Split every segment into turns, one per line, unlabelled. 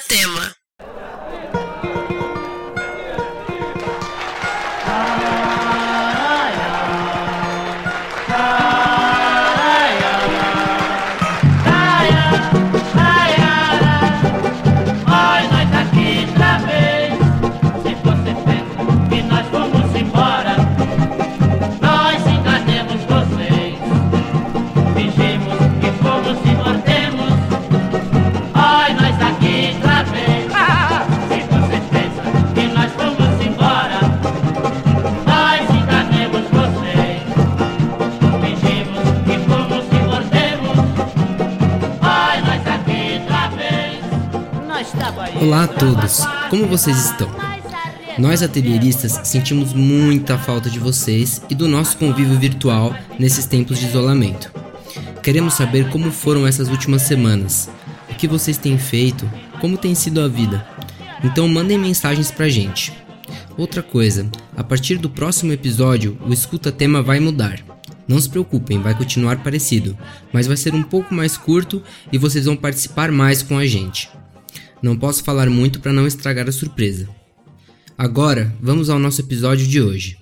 Tema.
Como vocês estão? Nós atelieristas sentimos muita falta de vocês e do nosso convívio virtual nesses tempos de isolamento. Queremos saber como foram essas últimas semanas, o que vocês têm feito, como tem sido a vida. Então mandem mensagens pra gente. Outra coisa, a partir do próximo episódio, o escuta tema vai mudar. Não se preocupem, vai continuar parecido, mas vai ser um pouco mais curto e vocês vão participar mais com a gente. Não posso falar muito para não estragar a surpresa. Agora, vamos ao nosso episódio de hoje.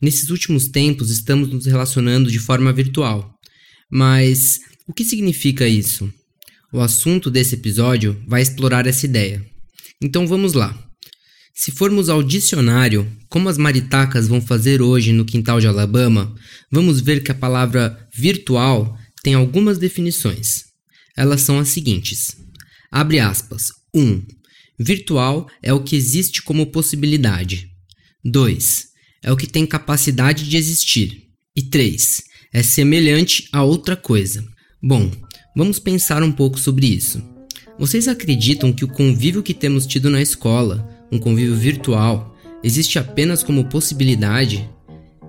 Nesses últimos tempos estamos nos relacionando de forma virtual. Mas o que significa isso? O assunto desse episódio vai explorar essa ideia. Então vamos lá. Se formos ao dicionário, como as maritacas vão fazer hoje no quintal de Alabama, vamos ver que a palavra virtual tem algumas definições. Elas são as seguintes: Abre aspas. 1. Um, virtual é o que existe como possibilidade. 2. É o que tem capacidade de existir. E 3. É semelhante a outra coisa. Bom, vamos pensar um pouco sobre isso. Vocês acreditam que o convívio que temos tido na escola, um convívio virtual, existe apenas como possibilidade?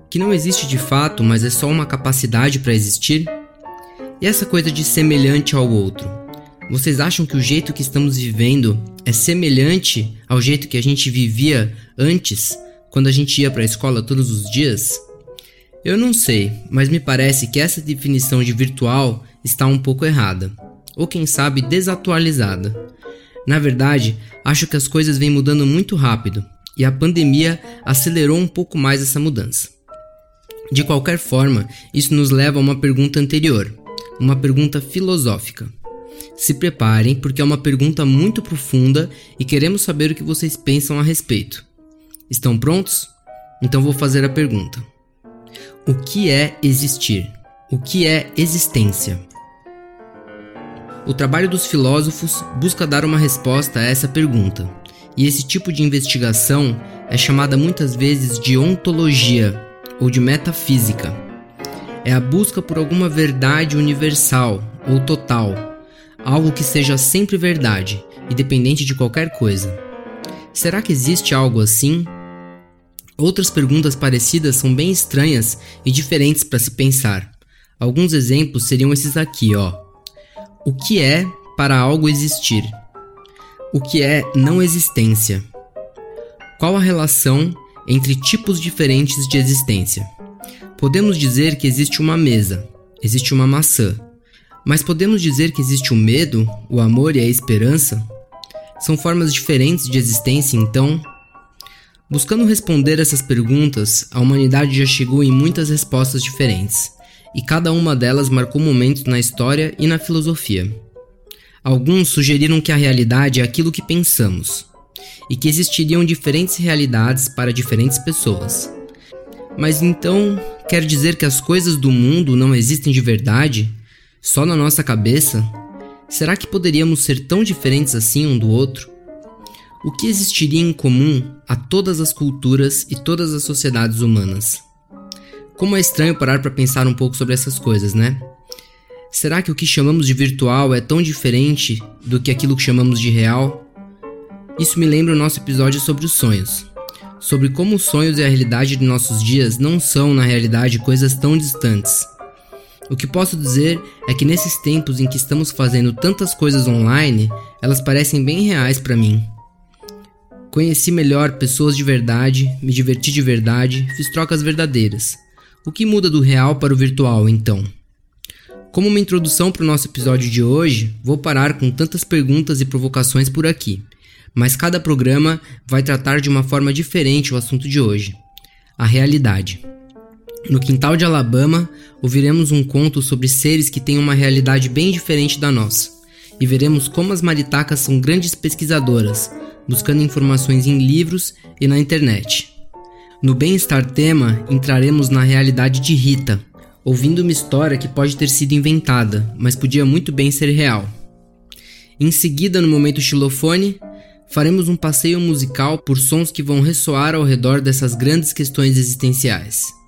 Que não existe de fato, mas é só uma capacidade para existir? E essa coisa de semelhante ao outro? Vocês acham que o jeito que estamos vivendo é semelhante ao jeito que a gente vivia antes, quando a gente ia para a escola todos os dias? Eu não sei, mas me parece que essa definição de virtual está um pouco errada, ou quem sabe desatualizada. Na verdade, acho que as coisas vêm mudando muito rápido e a pandemia acelerou um pouco mais essa mudança. De qualquer forma, isso nos leva a uma pergunta anterior, uma pergunta filosófica. Se preparem, porque é uma pergunta muito profunda e queremos saber o que vocês pensam a respeito. Estão prontos? Então vou fazer a pergunta: O que é existir? O que é existência? O trabalho dos filósofos busca dar uma resposta a essa pergunta, e esse tipo de investigação é chamada muitas vezes de ontologia ou de metafísica. É a busca por alguma verdade universal ou total algo que seja sempre verdade, independente de qualquer coisa. Será que existe algo assim? Outras perguntas parecidas são bem estranhas e diferentes para se pensar. Alguns exemplos seriam esses aqui, ó. O que é para algo existir? O que é não existência? Qual a relação entre tipos diferentes de existência? Podemos dizer que existe uma mesa, existe uma maçã, mas podemos dizer que existe o medo, o amor e a esperança? São formas diferentes de existência, então? Buscando responder essas perguntas, a humanidade já chegou em muitas respostas diferentes, e cada uma delas marcou momentos na história e na filosofia. Alguns sugeriram que a realidade é aquilo que pensamos, e que existiriam diferentes realidades para diferentes pessoas. Mas então, quer dizer que as coisas do mundo não existem de verdade? Só na nossa cabeça? Será que poderíamos ser tão diferentes assim um do outro? O que existiria em comum a todas as culturas e todas as sociedades humanas? Como é estranho parar para pensar um pouco sobre essas coisas, né? Será que o que chamamos de virtual é tão diferente do que aquilo que chamamos de real? Isso me lembra o nosso episódio sobre os sonhos, sobre como os sonhos e a realidade de nossos dias não são, na realidade, coisas tão distantes o que posso dizer é que nesses tempos em que estamos fazendo tantas coisas online, elas parecem bem reais para mim. Conheci melhor pessoas de verdade, me diverti de verdade, fiz trocas verdadeiras. O que muda do real para o virtual então? Como uma introdução para o nosso episódio de hoje, vou parar com tantas perguntas e provocações por aqui, mas cada programa vai tratar de uma forma diferente o assunto de hoje: a realidade. No quintal de Alabama, ouviremos um conto sobre seres que têm uma realidade bem diferente da nossa, e veremos como as maritacas são grandes pesquisadoras, buscando informações em livros e na internet. No Bem-Estar Tema, entraremos na realidade de Rita, ouvindo uma história que pode ter sido inventada, mas podia muito bem ser real. Em seguida, no momento xilofone, faremos um passeio musical por sons que vão ressoar ao redor dessas grandes questões existenciais.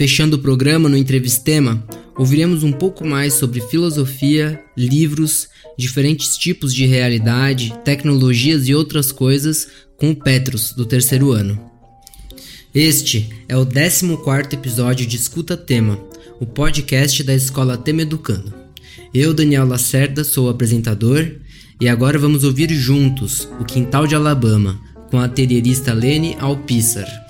Fechando o programa no entrevistema, ouviremos um pouco mais sobre filosofia, livros, diferentes tipos de realidade, tecnologias e outras coisas com o Petros, do terceiro ano. Este é o 14 episódio de Escuta Tema, o podcast da Escola Tema Educando. Eu, Daniel Lacerda, sou o apresentador e agora vamos ouvir juntos O Quintal de Alabama, com a atelierista Lene Alpissar.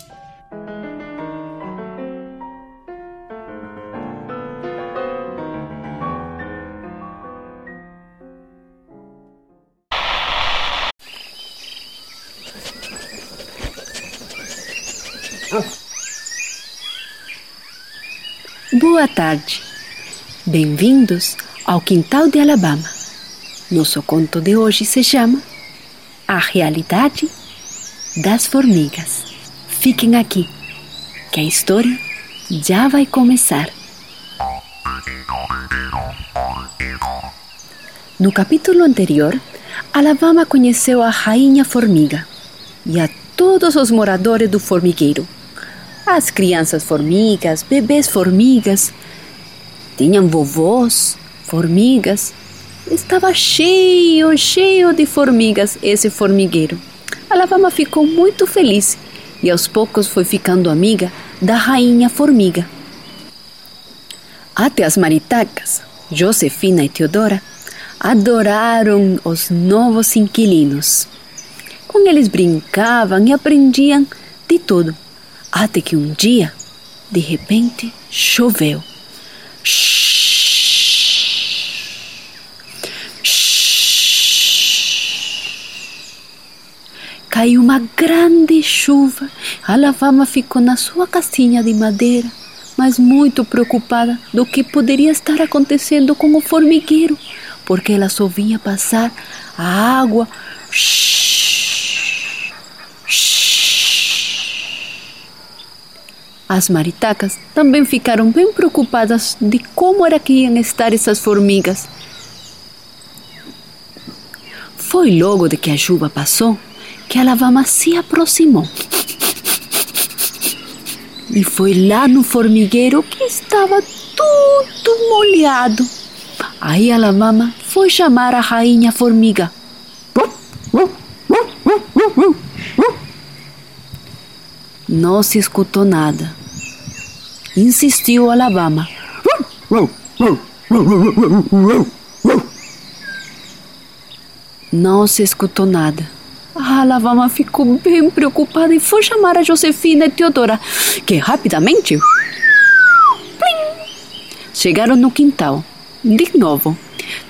Boa tarde. Bem-vindos ao Quintal de Alabama. Nosso conto de hoje se chama A Realidade das Formigas. Fiquem aqui, que a história já vai começar. No capítulo anterior, Alabama conheceu a Rainha Formiga e a todos os moradores do formigueiro as crianças formigas, bebês formigas, tinham vovós formigas. Estava cheio, cheio de formigas esse formigueiro. A Lavama ficou muito feliz e aos poucos foi ficando amiga da rainha formiga. Até as maritacas, Josefina e Teodora, adoraram os novos inquilinos. Com eles brincavam e aprendiam de tudo. Até que um dia, de repente, choveu. Caiu uma grande chuva. A lavama ficou na sua casinha de madeira, mas muito preocupada do que poderia estar acontecendo com o formigueiro, porque ela só vinha passar a água. Shhh, As maritacas também ficaram bem preocupadas de como era que iam estar essas formigas. Foi logo de que a chuva passou que a lavama se aproximou. E foi lá no formigueiro que estava tudo molhado. Aí a lavama foi chamar a rainha formiga. Não se escutou nada insistiu Alabama. Não se escutou nada. A Alabama ficou bem preocupada e foi chamar a Josefina e Teodora, que rapidamente chegaram no quintal. De novo,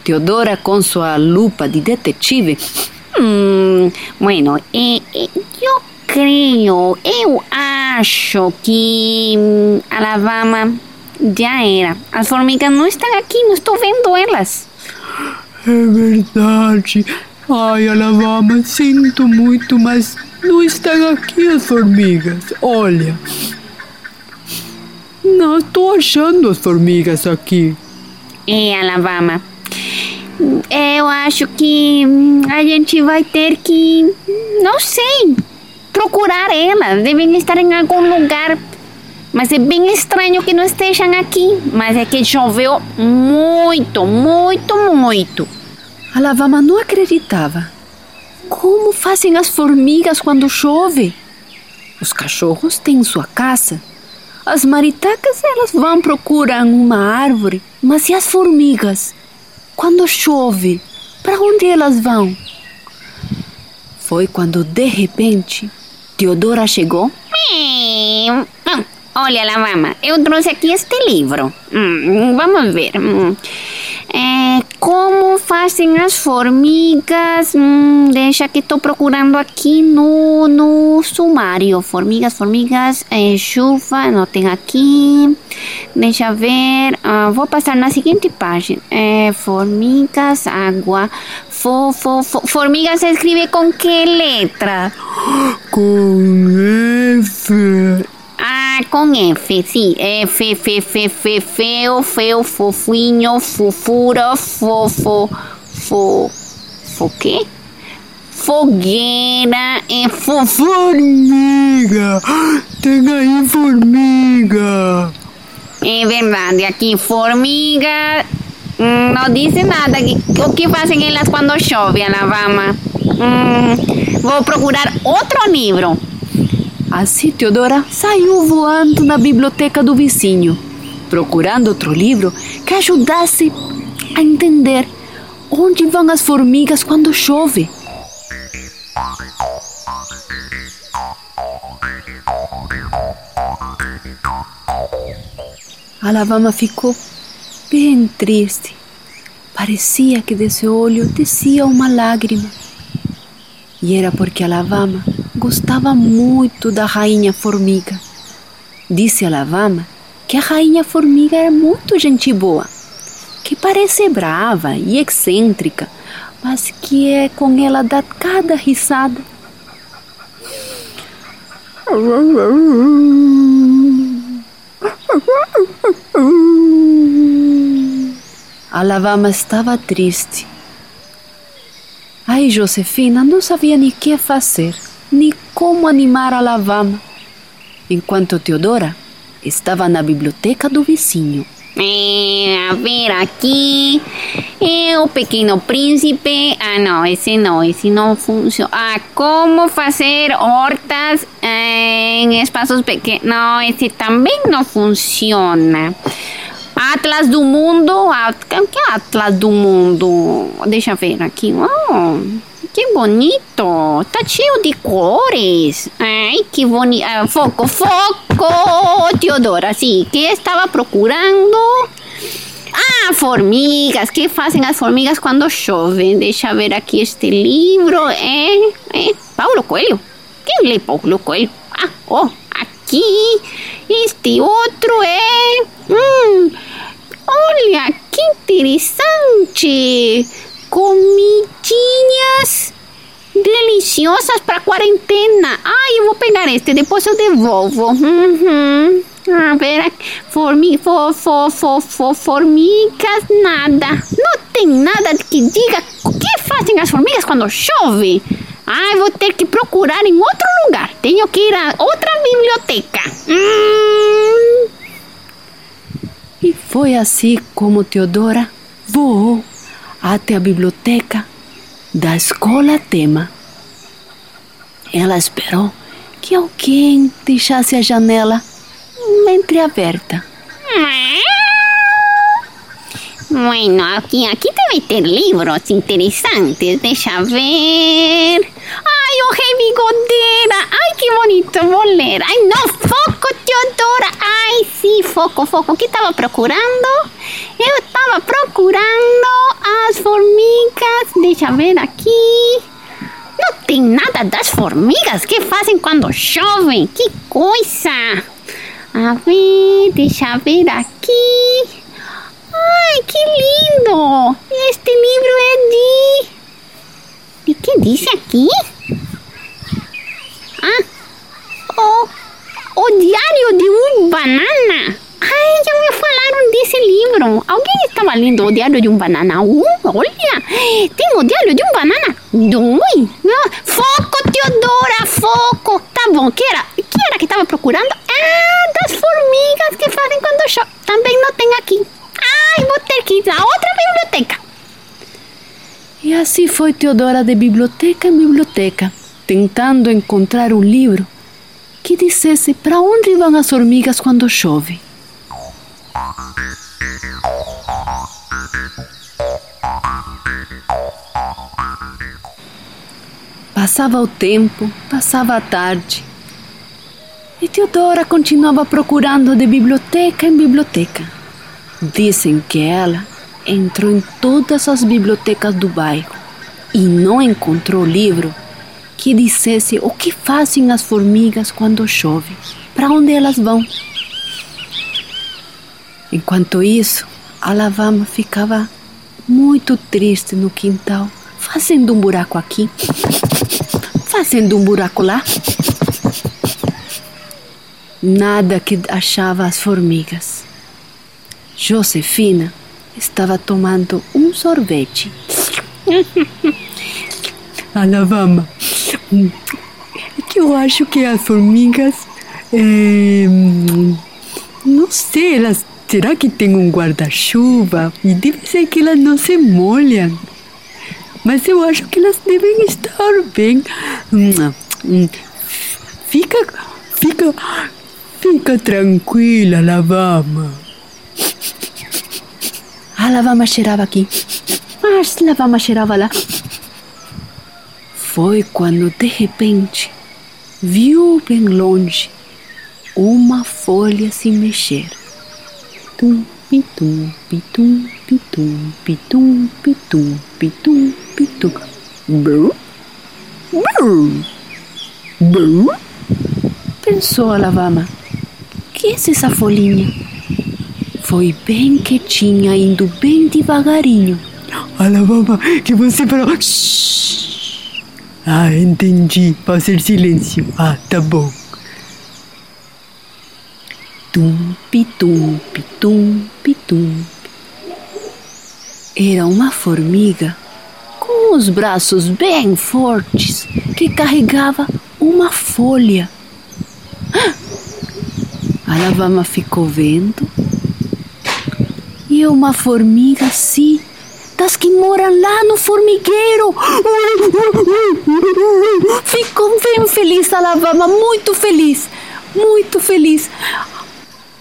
Teodora com sua lupa de detetive.
Hum, bueno, eh, eh, eu creio, eu acho que Alabama já era. As formigas não estão aqui, não estou vendo elas.
É verdade. Ai, Alabama, sinto muito, mas não estão aqui as formigas. Olha. Não estou achando as formigas aqui.
É, Alabama. Eu acho que a gente vai ter que. Não sei procurar elas. Devem estar em algum lugar. Mas é bem estranho que não estejam aqui. Mas é que choveu muito, muito, muito.
A Lavama não acreditava. Como fazem as formigas quando chove? Os cachorros têm sua casa. As maritacas elas vão procurar uma árvore. Mas e as formigas? Quando chove, para onde elas vão? Foi quando de repente Teodora chegou.
Olha, Alabama, eu trouxe aqui este livro. Hum, vamos ver. Hum. É, como fazem as formigas? Hum, deixa que estou procurando aqui no, no sumário. Formigas, formigas, é, chuva, não tem aqui. Deixa ver. Ah, vou passar na seguinte página. É, formigas, água. Fo, fo, fo, formigas se escreve com que letra?
Com F.
Ah, com F, sim. F, F, F, F, feo, feo, fofinho, fofura, fofo, fo, fo quê? Fogueira e fofo.
Formiga. Tem aí formiga.
É verdade, aqui formiga. hum, não dice nada. O que fazem elas quando chove, Alabama? Hum, vou procurar outro livro.
Assim, Teodora saiu voando na biblioteca do vizinho, procurando outro livro que ajudasse a entender onde vão as formigas quando chove. Alabama ficou bem triste. Parecia que desse olho descia uma lágrima. E era porque Alabama gostava muito da rainha formiga. Disse Alabama que a rainha formiga era muito gente boa, que parece brava e excêntrica, mas que é com ela dá cada risada. Alabama estava triste. Ai, Josefina não sabia nem o que fazer, nem como animar Alabama, enquanto Teodora estava na biblioteca do vizinho.
É, a ver aqui. É o Pequeno Príncipe. Ah, não, esse não, esse não funciona. Ah, como fazer hortas eh, em espaços pequenos. Não, esse também não funciona. Atlas do Mundo. O que é Atlas do Mundo? Deixa eu ver aqui. Oh, que bonito. Tá cheio de cores. Ai, que bonito. Ah, foco, foco. Teodora, sim. que estava procurando? Ah, formigas. que fazem as formigas quando chove? Deixa eu ver aqui este livro. É, é Paulo Coelho. Quem lê Paulo Coelho? Ah, oh, aqui. Este outro é. Hum, olha, que interessante. Comidinhas deliciosas para quarentena. Ai, eu vou pegar este, depois eu devolvo. Uhum. A ver, formi, fo, fo, fo, fo, formigas, nada. Não tem nada que diga o que fazem as formigas quando chove. Ai, vou ter que procurar em outro lugar. Tenho que ir a outra biblioteca. Hum.
E foi assim como Teodora voou até a biblioteca da escola Tema. Ela esperou que alguém deixasse a janela entreaberta.
Bueno, aqui, aqui deve ter livros interessantes. Deixa ver. Ai, o Rei Bigodeira. Ai, que bonito. Ler. Ai, não. Foco, Teodora. Ai, sim, foco, foco. O que estava procurando? Eu estava procurando as formigas. Deixa eu ver aqui. Não tem nada das formigas que fazem quando chovem. Que coisa. A ver, deixa eu ver aqui. Ai, que lindo! Este livro é de. E que diz aqui? Ah, o, o Diário de um Banana. Ai, já me falaram desse livro. Alguém estava lendo o Diário de um Banana 1? Olha, tem o Diário de um Banana 2. Ah, Foco, Teodora, foco. Tá bom, que era? que era que estava procurando? Ah, das formigas que fazem quando chove. Também não tem aqui. Ai, vou ter que ir a outra biblioteca.
E assim foi Teodora de biblioteca em biblioteca, tentando encontrar um livro que dissesse para onde vão as formigas quando chove. Passava o tempo, passava a tarde. E Teodora continuava procurando de biblioteca em biblioteca. Dizem que ela entrou em todas as bibliotecas do bairro e não encontrou livro que dissesse o que fazem as formigas quando chove, para onde elas vão. Enquanto isso, a lavama ficava muito triste no quintal, fazendo um buraco aqui, fazendo um buraco lá. Nada que achava as formigas. Josefina estava tomando um sorvete.
Alabama, eu acho que as formigas, é, não sei, elas, será que tem um guarda-chuva? E deve ser que elas não se molham. Mas eu acho que elas devem estar bem. Hum, Fica, fica, fica tranquila, Alabama.
A lavama cheirava aqui, a lavama cheirava lá. Foi quando de repente viu bem longe uma folha se mexer. Tum, pitum, pitum, pitum, pitum, pitum, pitum, pitum. Brum, brum, brum. Pensou a lavama. Que é essa folhinha? Foi bem quietinha, indo bem devagarinho.
Alabama, que você falou. Shhh. Ah, entendi. Fazer silêncio. Ah, tá bom.
Tum, pitum, pitum, pitum. Era uma formiga com os braços bem fortes que carregava uma folha. Ah! A lavama ficou vendo e uma formiga assim, das que moram lá no formigueiro. Ficou bem feliz a lavama, muito feliz, muito feliz.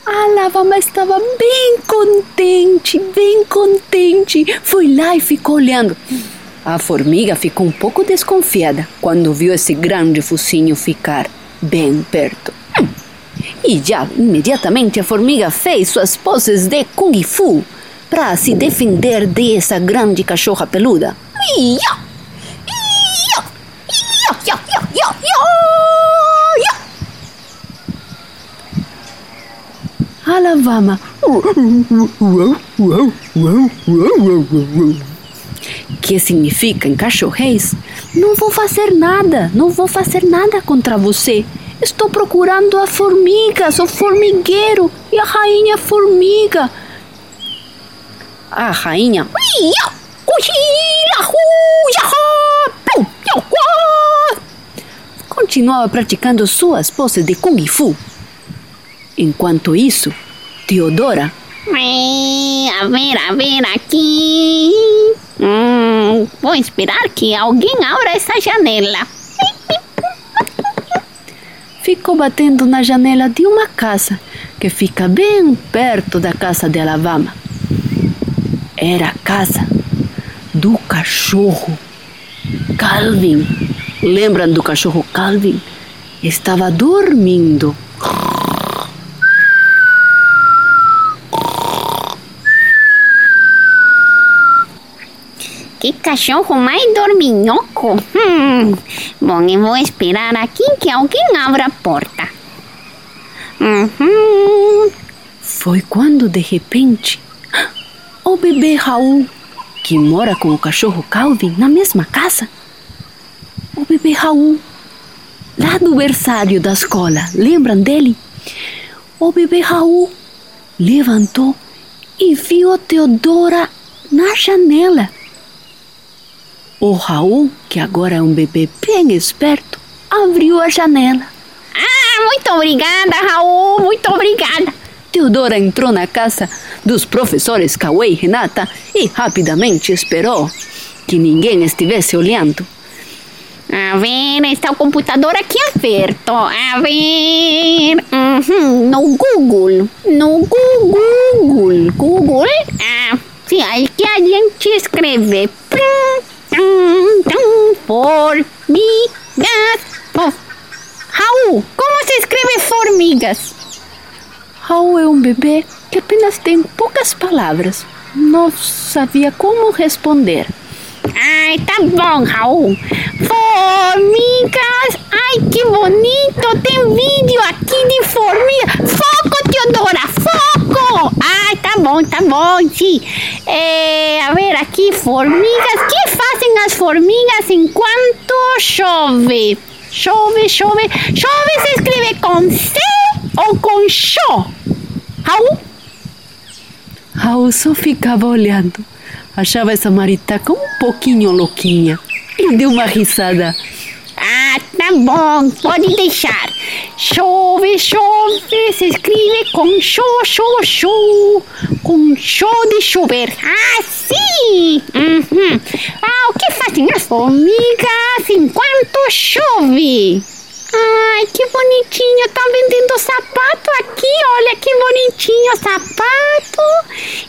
A lavama estava bem contente, bem contente. Foi lá e ficou olhando. A formiga ficou um pouco desconfiada quando viu esse grande focinho ficar bem perto. E já imediatamente a formiga fez suas poses de Kung Fu para se defender dessa grande cachorra peluda. Ia! Ia! Ia! Ia! Ia! Ia! Ia! A lavama que significa em cachorrês, não vou fazer nada, não vou fazer nada contra você. Estou procurando a formiga, sou formigueiro e a rainha formiga. A rainha continuava praticando suas poses de Kung Fu. Enquanto isso, Teodora
a ver, a ver aqui. Hum, vou esperar que alguém abra essa janela.
Ficou batendo na janela de uma casa que fica bem perto da casa de Alabama. Era a casa do cachorro Calvin. Lembram do cachorro Calvin? Estava dormindo.
Que cachorro mais dorminhoco. Hum, bom, eu vou esperar aqui que alguém abra a porta. Uhum.
Foi quando, de repente, o bebê Raul, que mora com o cachorro Calvin na mesma casa, o bebê Raul, lá do berçário da escola, lembram dele? O bebê Raul levantou e viu a Teodora na janela. O Raul, que agora é um bebê bem esperto, abriu a janela.
Ah, muito obrigada, Raul, muito obrigada.
Teodora entrou na casa dos professores Cauê e Renata e rapidamente esperou que ninguém estivesse olhando.
A ver, está o computador aqui aberto. A ver. Uhum, no Google. No Google. Google. Ah, sim, aqui a gente escreve. Formigas. Oh. Raul, como se escreve formiga? formigas.
Raul é um bebê que apenas tem poucas palavras. Não sabia como responder.
Ai, tá bom, Raul. Formigas! Ai, que bonito! Tem vídeo aqui de formiga. Foco, Teodora, foco! Ai, tá bom, tá bom, sim. É, a ver, aqui, formigas. Que fazem as formigas enquanto chove? Chove, chove. Chove se escreve com C ou com Xô? Raul?
Raul só ficava olhando. Achava essa maritaca um pouquinho louquinha e deu uma risada.
Ah, tá bom, pode deixar. Chove, chove, se escreve com show, show, show. Com show de chover. Ah, sim! Uhum. Ah, o que fazem as formigas enquanto chove? Ai, que bonitinho, tá vendendo sapato aqui, olha que bonitinho sapato.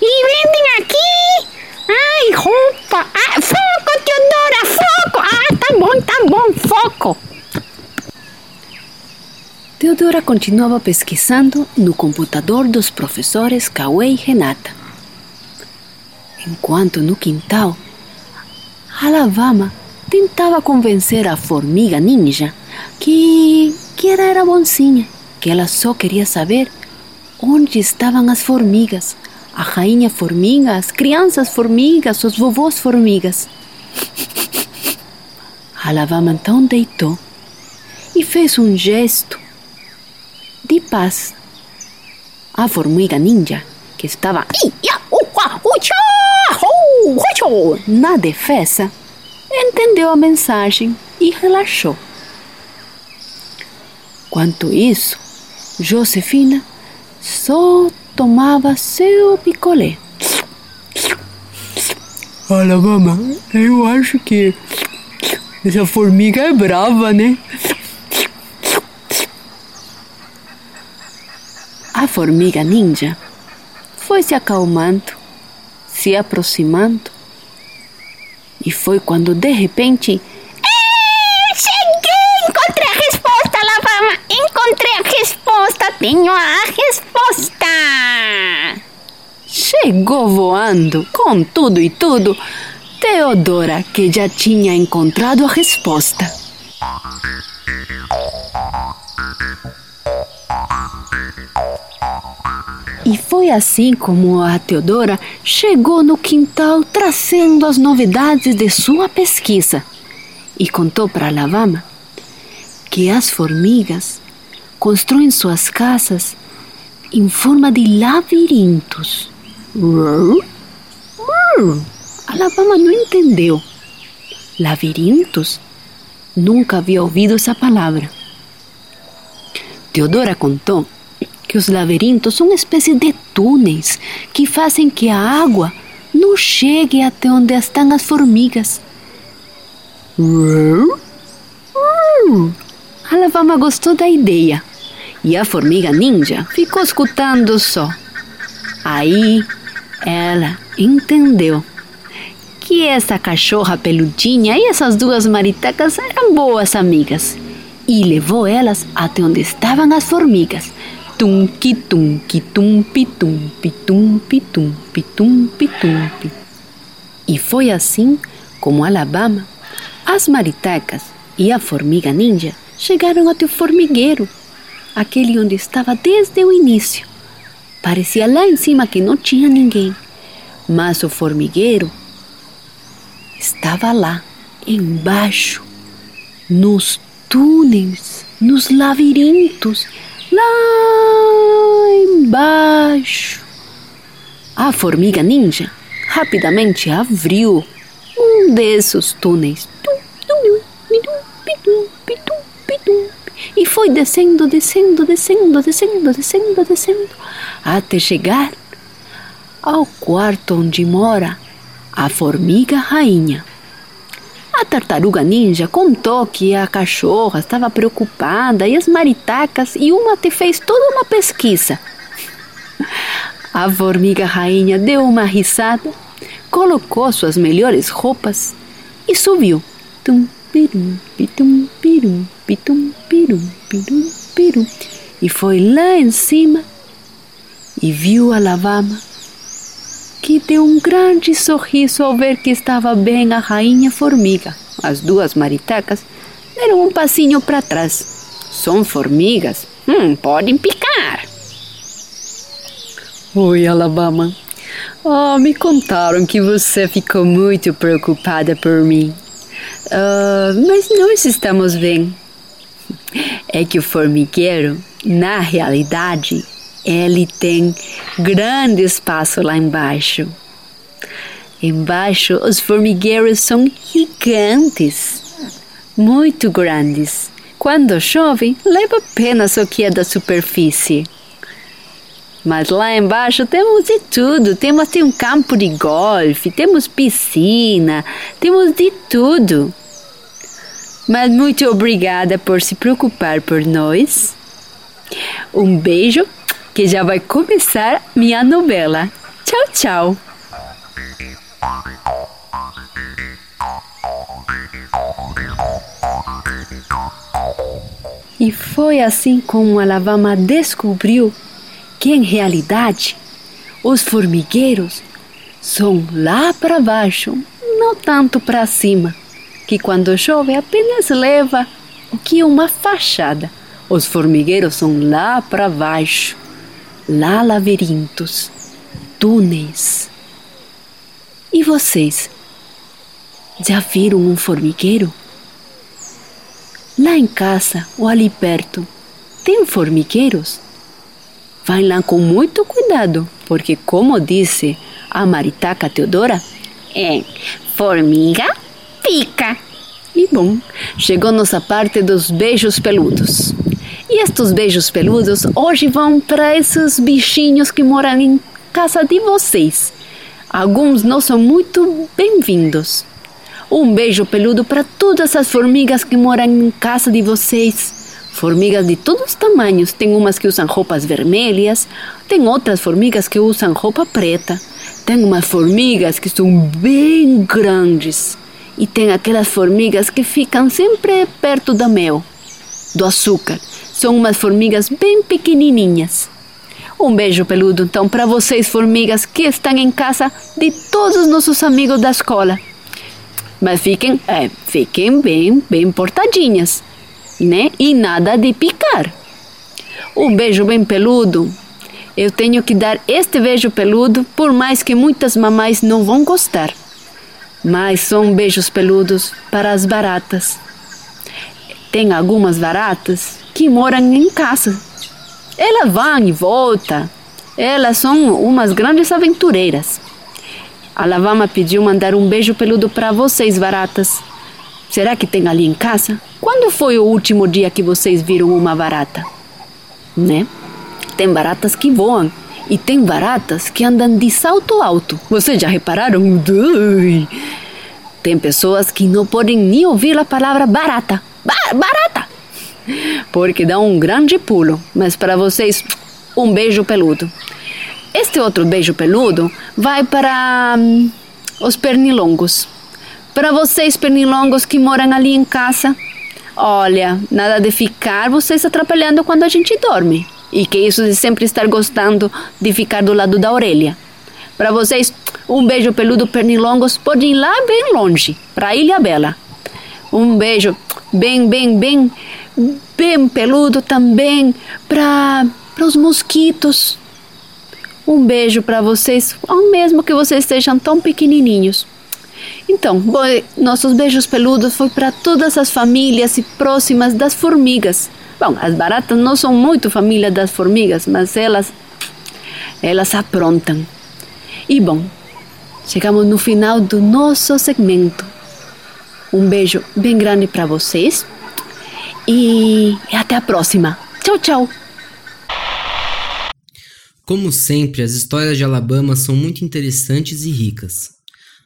E vendem aqui. Ai, roupa. Ah, foco, Teodora, foco. Ah, tá bom, tá bom, foco.
Teodora continuava pesquisando no computador dos professores Cauê e Renata. Enquanto no quintal, Alabama tentava convencer a formiga ninja que, que ela era bonzinha, que ela só queria saber onde estavam as formigas, a rainha formiga, as crianças formigas, os vovôs formigas. Alabama então deitou e fez um gesto de paz. A formiga ninja, que estava na defesa, entendeu a mensagem e relaxou. Quanto isso, Josefina só tomava seu picolé.
Alabama, eu acho que essa formiga é brava, né?
A formiga ninja foi se acalmando, se aproximando, e foi quando de repente
resposta! Tenho a resposta!
chegou voando com tudo e tudo. Teodora, que já tinha encontrado a resposta. E foi assim como a Teodora chegou no quintal trazendo as novidades de sua pesquisa e contou para Alabama que as formigas constroem suas casas em forma de labirintos. Alabama não entendeu. Labirintos? Nunca havia ouvido essa palavra. Teodora contou que os labirintos são uma espécie de túneis que fazem que a água não chegue até onde estão as formigas. Alabama gostou da ideia e a formiga ninja ficou escutando só. Aí ela entendeu que essa cachorra peludinha e essas duas maritacas eram boas amigas e levou elas até onde estavam as formigas. Tunqui, tunqui, tumpi, tumpi, tumpi, tumpi, tumpi, tumpi. E foi assim como Alabama, as maritacas e a formiga ninja chegaram até o formigueiro, aquele onde estava desde o início. Parecia lá em cima que não tinha ninguém, mas o formigueiro estava lá, embaixo, nos túneis, nos labirintos, lá embaixo. A formiga ninja rapidamente abriu um desses túneis e foi descendo, descendo, descendo, descendo, descendo, descendo, até chegar ao quarto onde mora a formiga rainha. A tartaruga ninja contou que a cachorra estava preocupada e as maritacas e uma te fez toda uma pesquisa. A formiga rainha deu uma risada, colocou suas melhores roupas e subiu. Tum, pirum, pitum, pirum, pitum, pirum, pirum, pirum. e foi lá em cima e viu a Lavama, que deu um grande sorriso ao ver que estava bem a rainha formiga. As duas maritacas deram um passinho para trás. São formigas? Hum, podem picar. Oi, Alabama. Oh, me contaram que você ficou muito preocupada por mim. Uh, mas nós estamos bem. É que o formigueiro, na realidade, ele tem grande espaço lá embaixo. Embaixo, os formigueiros são gigantes, muito grandes. Quando chove, leva apenas o que é da superfície. Mas lá embaixo temos de tudo. Temos tem um campo de golfe, temos piscina, temos de tudo. Mas muito obrigada por se preocupar por nós. Um beijo, que já vai começar minha novela. Tchau, tchau. E foi assim como Alabama descobriu que em realidade os formigueiros são lá para baixo, não tanto para cima, que quando chove apenas leva o que é uma fachada. Os formigueiros são lá para baixo, lá labirintos, túneis. E vocês? Já viram um formigueiro? Lá em casa ou ali perto, tem formigueiros? Vai lá com muito cuidado, porque, como disse a maritaca Teodora,
é formiga pica.
E bom, chegou nossa parte dos beijos peludos. E estes beijos peludos hoje vão para esses bichinhos que moram em casa de vocês. Alguns não são muito bem-vindos. Um beijo peludo para todas as formigas que moram em casa de vocês. Formigas de todos os tamanhos. Tem umas que usam roupas vermelhas, tem outras formigas que usam roupa preta, tem umas formigas que são bem grandes e tem aquelas formigas que ficam sempre perto do mel, do açúcar. São umas formigas bem pequenininhas. Um beijo peludo então para vocês, formigas que estão em casa de todos os nossos amigos da escola. Mas fiquem, é, fiquem bem, bem portadinhas né? E nada de picar. Um beijo bem peludo. Eu tenho que dar este beijo peludo, por mais que muitas mamães não vão gostar. Mas são beijos peludos para as baratas. Tem algumas baratas que moram em casa. Elas vão e voltam. Elas são umas grandes aventureiras. A Lavama pediu mandar um beijo peludo para vocês, baratas. Será que tem ali em casa? Quando foi o último dia que vocês viram uma barata? Né? Tem baratas que voam e tem baratas que andam de salto alto. Vocês já repararam? Tem pessoas que não podem nem ouvir a palavra barata. Ba barata! Porque dá um grande pulo. Mas para vocês, um beijo peludo. Este outro beijo peludo vai para hum, os pernilongos. Para vocês, pernilongos que moram ali em casa, olha, nada de ficar vocês atrapalhando quando a gente dorme. E que isso de sempre estar gostando de ficar do lado da orelha. Para vocês, um beijo peludo, pernilongos, pode ir lá bem longe, para Ilha Bela. Um beijo bem, bem, bem, bem peludo também para os mosquitos. Um beijo para vocês, ao mesmo que vocês estejam tão pequenininhos. Então, bom, nossos beijos peludos foi para todas as famílias e próximas das formigas. Bom, as baratas não são muito família das formigas, mas elas elas aprontam. E bom, chegamos no final do nosso segmento. Um beijo bem grande para vocês e até a próxima. Tchau, tchau.
Como sempre, as histórias de Alabama são muito interessantes e ricas.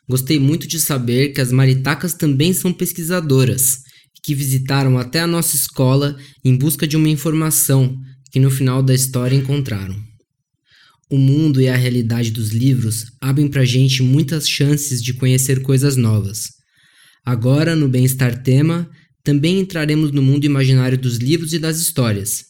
Gostei muito de saber que as maritacas também são pesquisadoras, que visitaram até a nossa escola em busca de uma informação que no final da história encontraram. O mundo e a realidade dos livros abrem para a gente muitas chances de conhecer coisas novas. Agora, no Bem-Estar Tema, também entraremos no mundo imaginário dos livros e das histórias.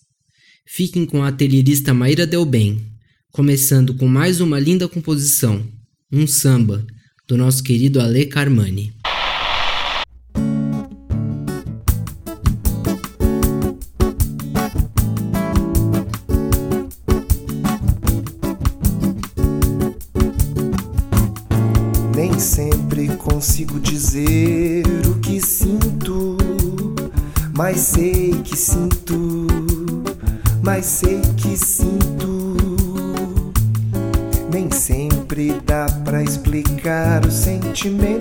Fiquem com a atelierista Maíra Del Bem, começando com mais uma linda composição, um samba, do nosso querido Ale Carmani.
Que sinto, mas sei que sinto. Nem sempre dá pra explicar o sentimento,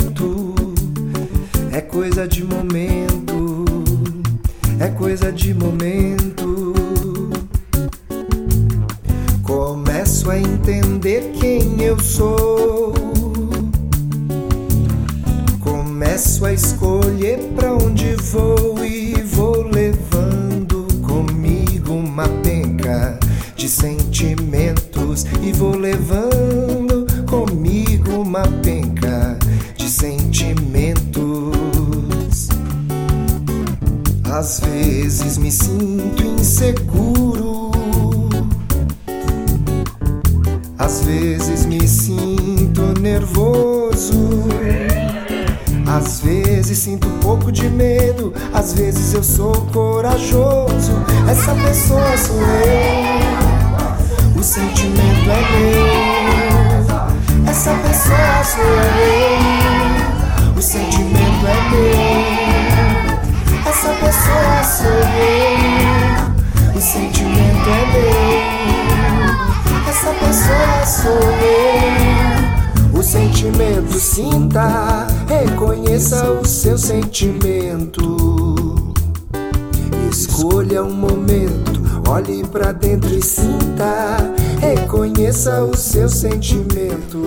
Às vezes me sinto inseguro. Às vezes me sinto nervoso. Às vezes sinto um pouco de medo, às vezes eu sou corajoso. Essa pessoa sou eu, o sentimento é meu. Essa pessoa sou eu, o sentimento é meu. Essa pessoa sou eu, o sentimento é meu. Essa pessoa sou eu. O sentimento sinta, reconheça o seu sentimento. Escolha um momento, olhe pra dentro e sinta, reconheça o seu sentimento.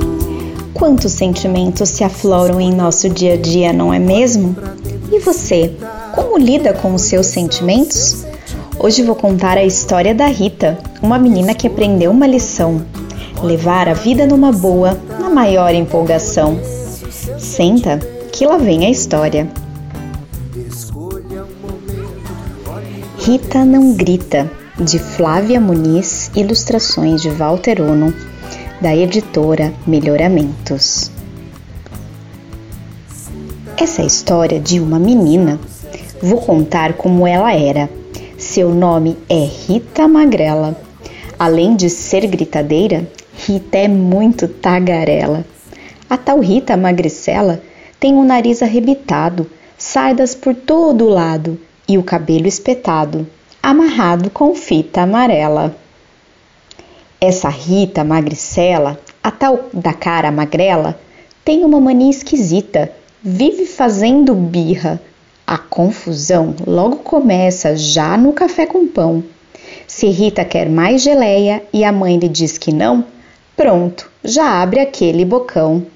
Quantos sentimentos se afloram em nosso dia a dia, não é mesmo? E você, como lida com os seus sentimentos? Hoje vou contar a história da Rita, uma menina que aprendeu uma lição: levar a vida numa boa, na maior empolgação. Senta, que lá vem a história. Rita não grita, de Flávia Muniz, ilustrações de Walter Ono, da editora Melhoramentos. Essa é a história de uma menina. Vou contar como ela era. Seu nome é Rita Magrela. Além de ser gritadeira, Rita é muito tagarela. A tal Rita magricela tem o nariz arrebitado, sardas por todo lado e o cabelo espetado, amarrado com fita amarela. Essa Rita magricela, a tal da cara magrela, tem uma mania esquisita, vive fazendo birra. A confusão logo começa já no café com pão. Se Rita quer mais geleia e a mãe lhe diz que não, pronto, já abre aquele bocão.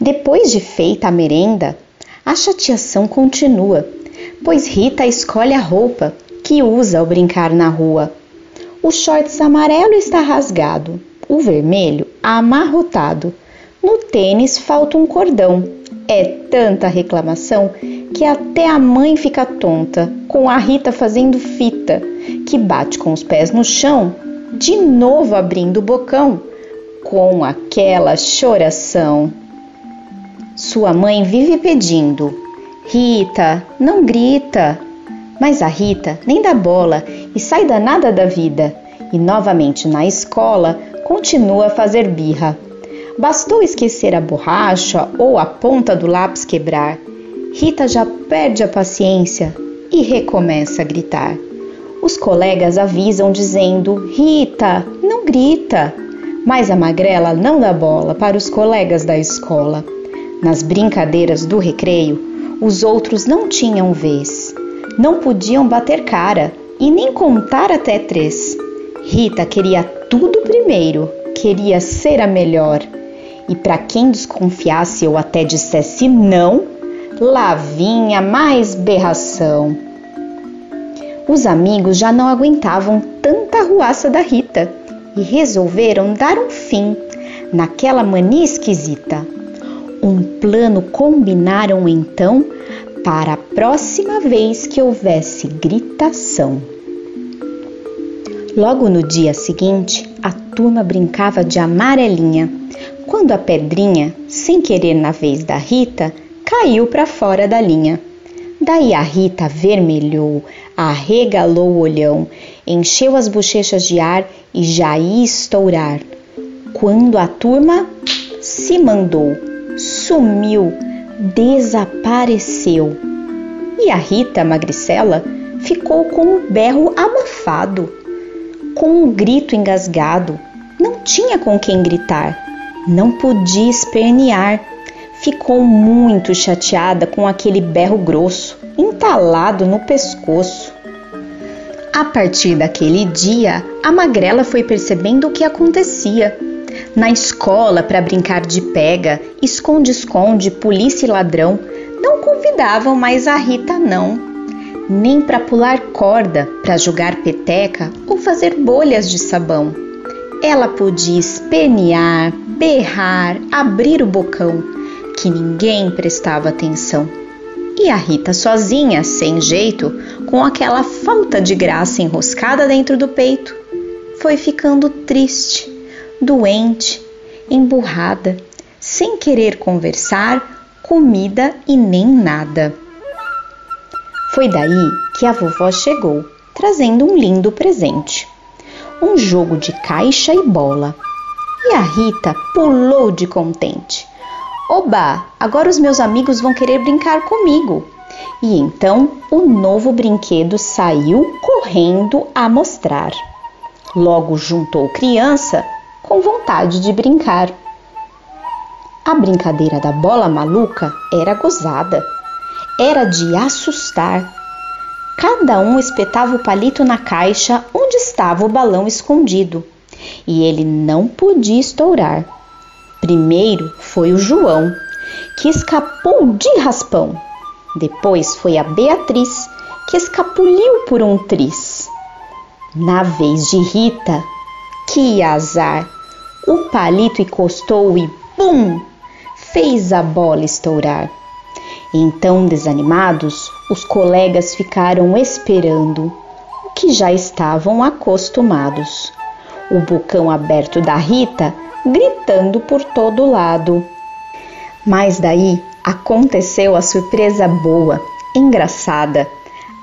Depois de feita a merenda, a chateação continua, pois Rita escolhe a roupa que usa ao brincar na rua. O shorts amarelo está rasgado, o vermelho amarrotado. No tênis falta um cordão. É tanta reclamação que até a mãe fica tonta, com a Rita fazendo fita, que bate com os pés no chão, de novo abrindo o bocão, com aquela choração. Sua mãe vive pedindo: Rita, não grita. Mas a Rita nem dá bola e sai danada da vida. E novamente na escola continua a fazer birra. Bastou esquecer a borracha ou a ponta do lápis quebrar. Rita já perde a paciência e recomeça a gritar. Os colegas avisam dizendo: Rita, não grita. Mas a magrela não dá bola para os colegas da escola. Nas brincadeiras do recreio, os outros não tinham vez. Não podiam bater cara e nem contar até três. Rita queria tudo primeiro, queria ser a melhor. E para quem desconfiasse ou até dissesse não, lá vinha mais berração. Os amigos já não aguentavam tanta ruaça da Rita e resolveram dar um fim naquela mania esquisita. Um plano combinaram então para a próxima vez que houvesse gritação. Logo no dia seguinte, a turma brincava de amarelinha, quando a pedrinha, sem querer na vez da Rita, caiu para fora da linha. Daí a Rita vermelhou, arregalou o olhão, encheu as bochechas de ar e já ia estourar. Quando a turma se mandou, sumiu, desapareceu. E a Rita Magricela ficou com o berro abafado, com um grito engasgado. Não tinha com quem gritar, não podia espernear. Ficou muito chateada com aquele berro grosso, entalado no pescoço. A partir daquele dia, a magrela foi percebendo o que acontecia. Na escola, para brincar de pega, esconde-esconde, polícia e ladrão, não convidavam mais a Rita, não. Nem para pular corda, para jogar peteca ou fazer bolhas de sabão. Ela podia espernear, berrar, abrir o bocão, que ninguém prestava atenção. E a Rita sozinha, sem jeito, com aquela falta de graça enroscada dentro do peito, foi ficando triste doente, emburrada, sem querer conversar, comida e nem nada. Foi daí que a vovó chegou, trazendo um lindo presente: um jogo de caixa e bola. E a Rita pulou de contente. Oba, agora os meus amigos vão querer brincar comigo. E então o novo brinquedo saiu correndo a mostrar. Logo juntou criança com vontade de brincar. A brincadeira da bola maluca era gozada, era de assustar. Cada um espetava o palito na caixa onde estava o balão escondido e ele não podia estourar. Primeiro foi o João, que escapou de raspão. Depois foi a Beatriz, que escapuliu por um tris. Na vez de Rita, que azar! O palito encostou e bum! Fez a bola estourar. Então, desanimados, os colegas ficaram esperando, o que já estavam acostumados. O bocão aberto da Rita gritando por todo lado. Mas daí aconteceu a surpresa boa, engraçada.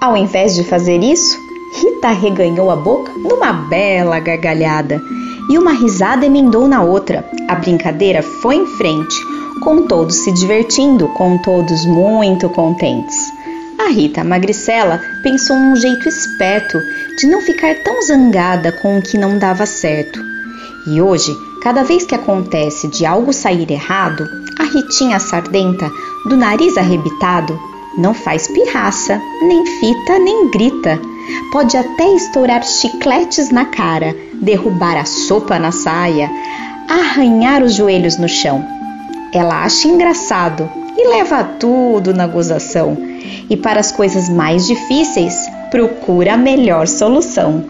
Ao invés de fazer isso, Rita reganhou a boca numa bela gargalhada e uma risada emendou na outra. A brincadeira foi em frente, com todos se divertindo, com todos muito contentes. A Rita Magricela pensou num jeito esperto de não ficar tão zangada com o que não dava certo. E hoje, cada vez que acontece de algo sair errado, a Ritinha Sardenta, do nariz arrebitado, não faz pirraça, nem fita, nem grita. Pode até estourar chicletes na cara, derrubar a sopa na saia, arranhar os joelhos no chão. Ela acha engraçado e leva tudo na gozação. E para as coisas mais difíceis, procura a melhor solução.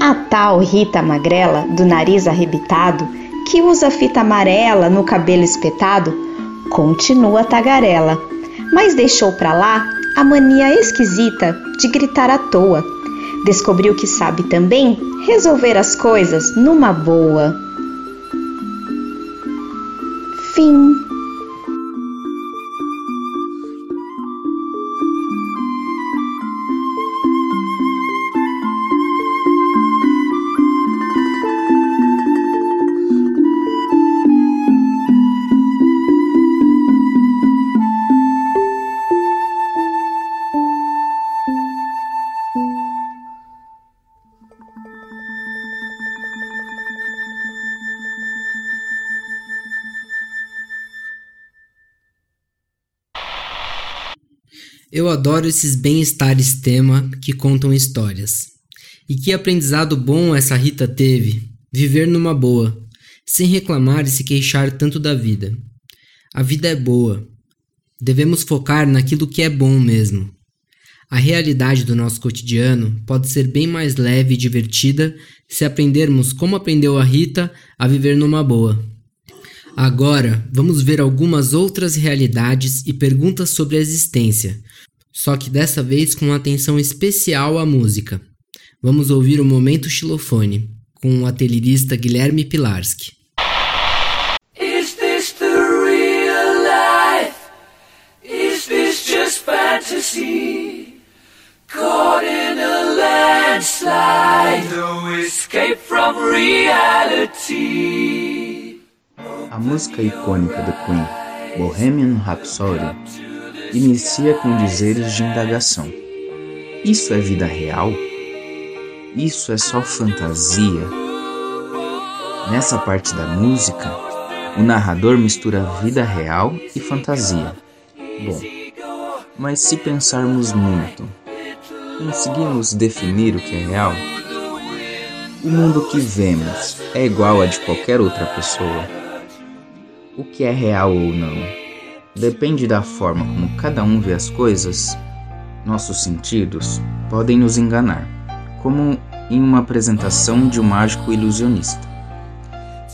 A tal Rita Magrela, do nariz arrebitado, que usa fita amarela no cabelo espetado, continua tagarela, mas deixou para lá a mania esquisita de gritar à toa. Descobriu que sabe também resolver as coisas numa boa. Fim.
Adoro esses bem-estares tema que contam histórias. E que aprendizado bom essa Rita teve, viver numa boa, sem reclamar e se queixar tanto da vida. A vida é boa. Devemos focar naquilo que é bom mesmo. A realidade do nosso cotidiano pode ser bem mais leve e divertida se aprendermos como aprendeu a Rita a viver numa boa. Agora, vamos ver algumas outras realidades e perguntas sobre a existência, só que dessa vez com atenção especial à música. Vamos ouvir o Momento Xilofone com o atelierista Guilherme Pilarski.
Is this the real life? Is this just fantasy? Caught in a landslide, no escape from reality.
A música icônica do Queen, Bohemian Rhapsody, inicia com dizeres de indagação. Isso é vida real? Isso é só fantasia? Nessa parte da música, o narrador mistura vida real e fantasia. Bom, mas se pensarmos muito, conseguimos definir o que é real? O mundo que vemos é igual a de qualquer outra pessoa. O que é real ou não depende da forma como cada um vê as coisas. Nossos sentidos podem nos enganar, como em uma apresentação de um mágico ilusionista.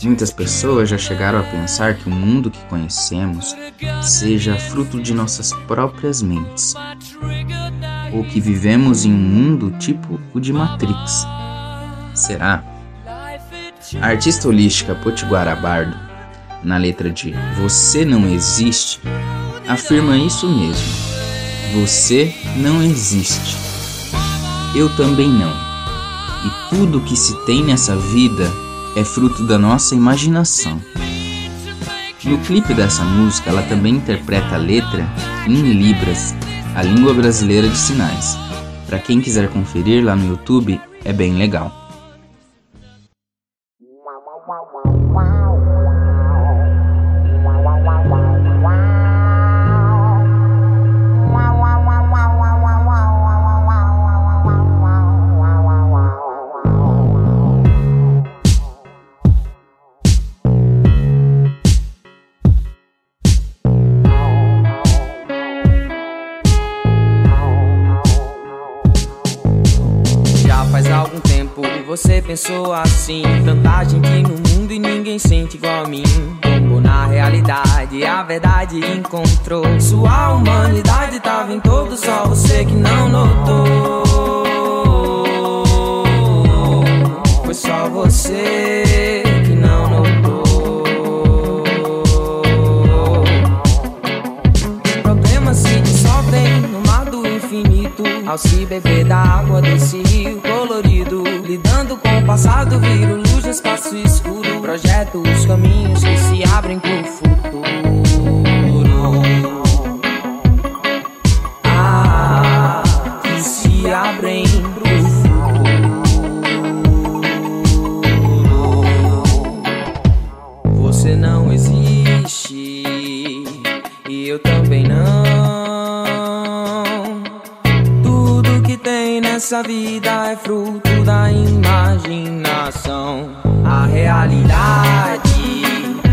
Muitas pessoas já chegaram a pensar que o mundo que conhecemos seja fruto de nossas próprias mentes, ou que vivemos em um mundo tipo o de Matrix. Será? A artista holística Potiguara Bardo, na letra de Você Não Existe, afirma isso mesmo. Você não existe. Eu também não. E tudo que se tem nessa vida é fruto da nossa imaginação. No clipe dessa música, ela também interpreta a letra em Libras, a língua brasileira de sinais. Para quem quiser conferir lá no YouTube, é bem legal.
Pensou assim. Tanta gente no mundo e ninguém sente igual a mim. Ou na realidade a verdade encontrou. Sua humanidade tava em todo, só você que não notou. Foi só você que não notou. Problemas se dissolvem no mar do infinito. Ao se beber da água desse rio passado, viro luz no espaço escuro. Projeto os caminhos que se abrem pro futuro. Ah, que se abrem pro futuro. Você não existe e eu também não. Tudo que tem nessa vida é fruto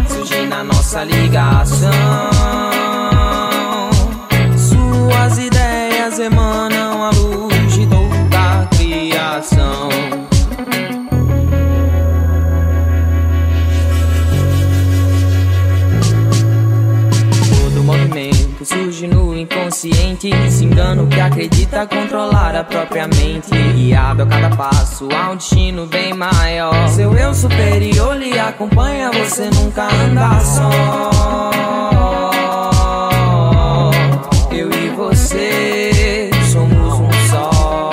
surge na nossa ligação. No inconsciente. Se engano que acredita controlar a própria mente. Guiado a cada passo a um destino bem maior. Seu eu superior lhe acompanha, você nunca anda só. Eu e você somos um só.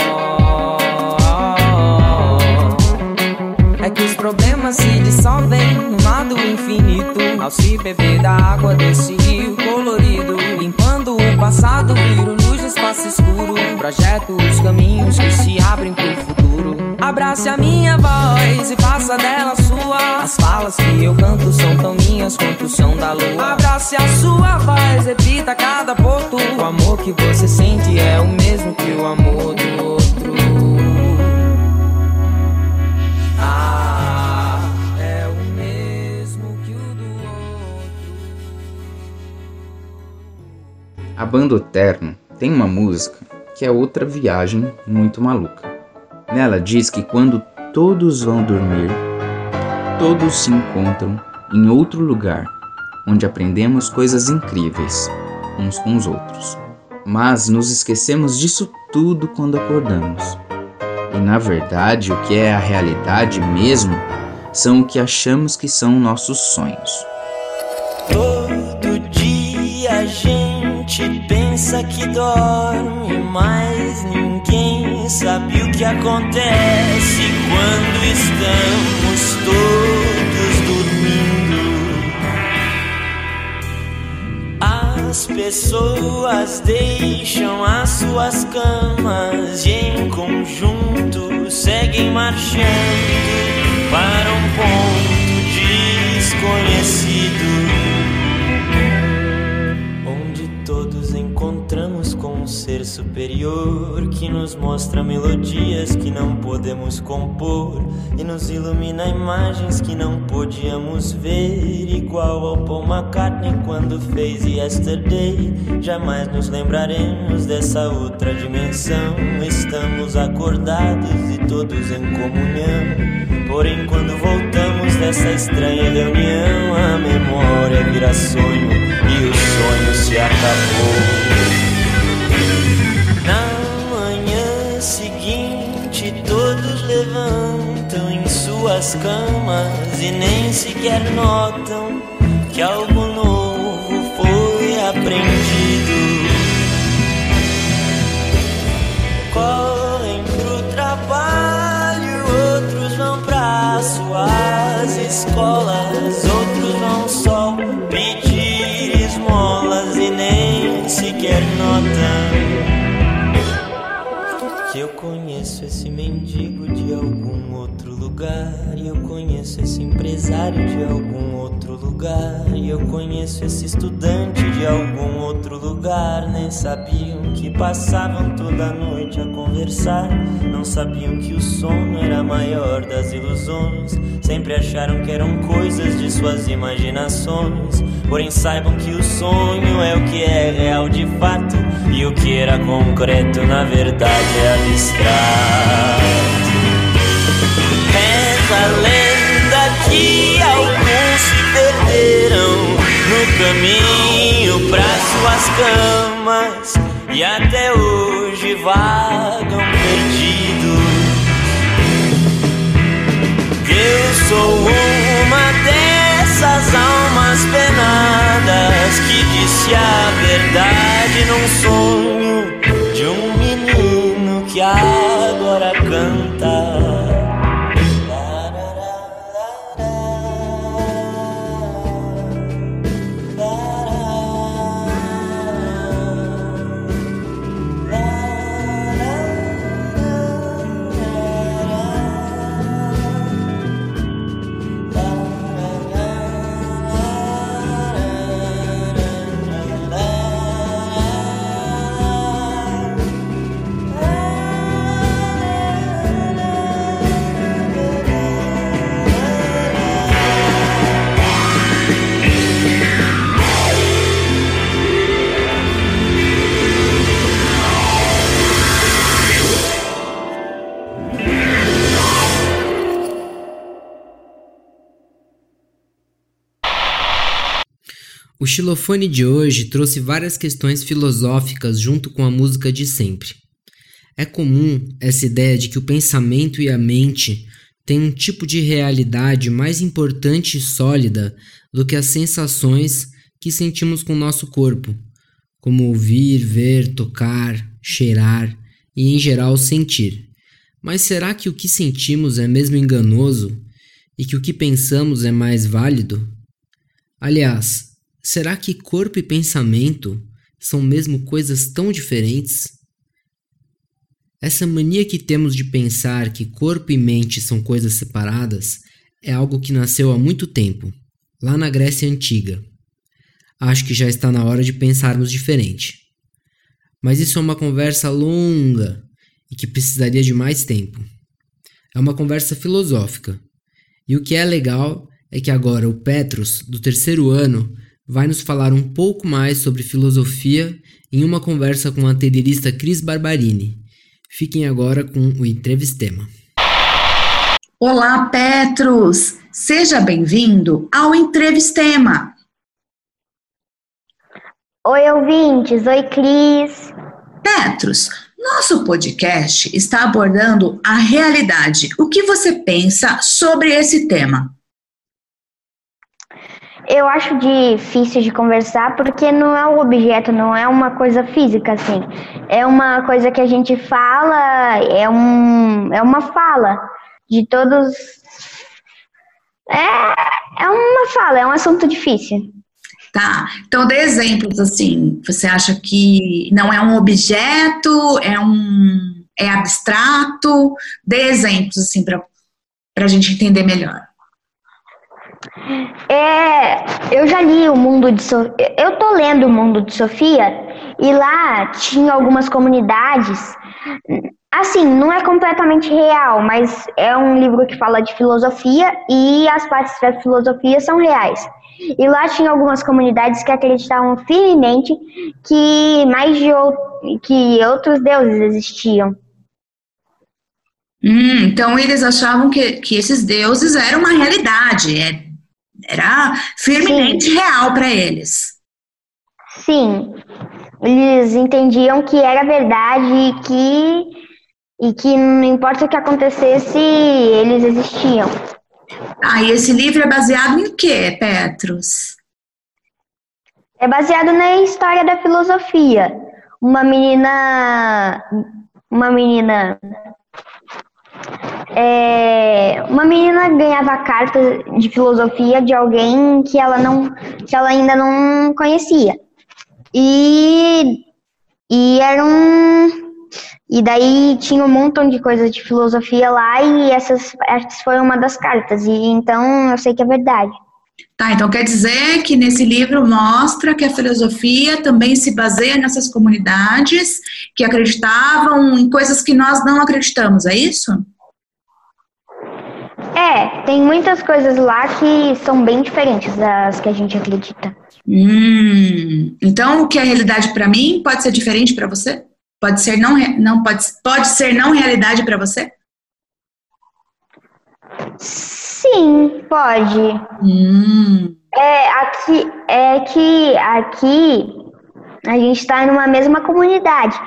É que os problemas se dissolvem no mar do infinito. Ao se beber da água desse rio colorido, limpando o passado, viro luz no espaço escuro. Projeto os caminhos que se abrem pro futuro. Abrace a minha voz e faça dela sua. As falas que eu canto são tão minhas quanto o som da lua. Abrace a sua voz, repita cada ponto. O amor que você sente é o mesmo que o amor do outro. Ah,
A banda Eterno tem uma música que é outra viagem muito maluca. Nela diz que quando todos vão dormir, todos se encontram em outro lugar, onde aprendemos coisas incríveis uns com os outros. Mas nos esquecemos disso tudo quando acordamos. E na verdade, o que é a realidade mesmo são o que achamos que são nossos sonhos.
Todo dia a gente pensa que dorme, mas ninguém sabe o que acontece quando estamos todos dormindo. As pessoas deixam as suas camas e em conjunto seguem marchando para um ponto desconhecido, ser superior que nos mostra melodias que não podemos compor e nos ilumina imagens que não podíamos ver, igual ao Paul McCartney quando fez Yesterday. Jamais nos lembraremos dessa outra dimensão. Estamos acordados e todos em comunhão. Porém, quando voltamos dessa estranha reunião, a memória vira sonho e o sonho se acabou. Levantam em suas camas e nem sequer notam que algo novo foi aprendido. Correm pro trabalho, outros vão pra suas escolas, lugar. E eu conheço esse empresário de algum outro lugar. E eu conheço esse estudante de algum outro lugar. Nem sabiam que passavam toda noite a conversar. Não sabiam que o sono era a maior das ilusões. Sempre acharam que eram coisas de suas imaginações. Porém, saibam que o sonho é o que é real de fato. E o que era concreto, na verdade, é abstrato. Reza a lenda que alguns se perderam no caminho para suas camas e até hoje vagam perdidos. Eu sou uma dessas almas penadas que disse a verdade num sonho de um menino que agora canta.
Xilofone de hoje trouxe várias questões filosóficas junto com a música de sempre. É comum essa ideia de que o pensamento e a mente têm um tipo de realidade mais importante e sólida do que as sensações que sentimos com o nosso corpo, como ouvir, ver, tocar, cheirar e, em geral, sentir. Mas será que o que sentimos é mesmo enganoso e que o que pensamos é mais válido? Aliás, será que corpo e pensamento são mesmo coisas tão diferentes? Essa mania que temos de pensar que corpo e mente são coisas separadas é algo que nasceu há muito tempo, lá na Grécia Antiga. Acho que já está na hora de pensarmos diferente. Mas isso é uma conversa longa e que precisaria de mais tempo. É uma conversa filosófica. E o que é legal é que agora o Petrus, do terceiro ano, vai nos falar um pouco mais sobre filosofia em uma conversa com a ateliêrista Cris Barbarini. Fiquem agora com o Entrevistema.
Olá, Petrus! Seja bem-vindo ao Entrevistema.
Oi, ouvintes. Oi, Cris.
Petrus, Nosso podcast está abordando a realidade. O que você pensa sobre esse tema?
Eu acho difícil de conversar porque não é um objeto, não é uma coisa física, assim. É uma coisa que a gente fala, é, um, é uma fala de todos. É, é uma fala, é um assunto difícil.
Tá. Então, dê exemplos assim. Você acha que não é um objeto, é um é abstrato? Dê exemplos assim para a gente entender melhor.
É, eu já li o mundo de Sofia. Eu tô lendo o mundo de Sofia e lá tinha algumas comunidades. Assim, não é completamente real, mas é um livro que fala de filosofia e as partes da filosofia são reais. E lá tinha algumas comunidades que acreditavam firmemente que mais de que outros deuses existiam.
Hum, então eles achavam que, que esses deuses eram uma realidade, é, era firmemente Sim. real para eles.
Sim, eles entendiam que era verdade e que, e que não importa o que acontecesse, eles existiam.
Ah, e esse livro é baseado em quê, Petros?
É baseado na história da filosofia. Uma menina. Uma menina. É, uma menina ganhava cartas de filosofia de alguém que ela não que ela ainda não conhecia e e era um e daí tinha um montão de coisas de filosofia lá e essas, essas foi uma das cartas. E então eu sei que é verdade.
Tá, então quer dizer que nesse livro mostra que a filosofia também se baseia nessas comunidades que acreditavam em coisas que nós não acreditamos, é isso?
É, tem muitas coisas lá que são bem diferentes das que a gente acredita.
Hum, então o que é realidade para mim pode ser diferente para você? Pode ser não, não pode, pode ser não realidade para você?
Sim, pode.
Hum.
É, aqui, é que aqui a gente está numa mesma comunidade.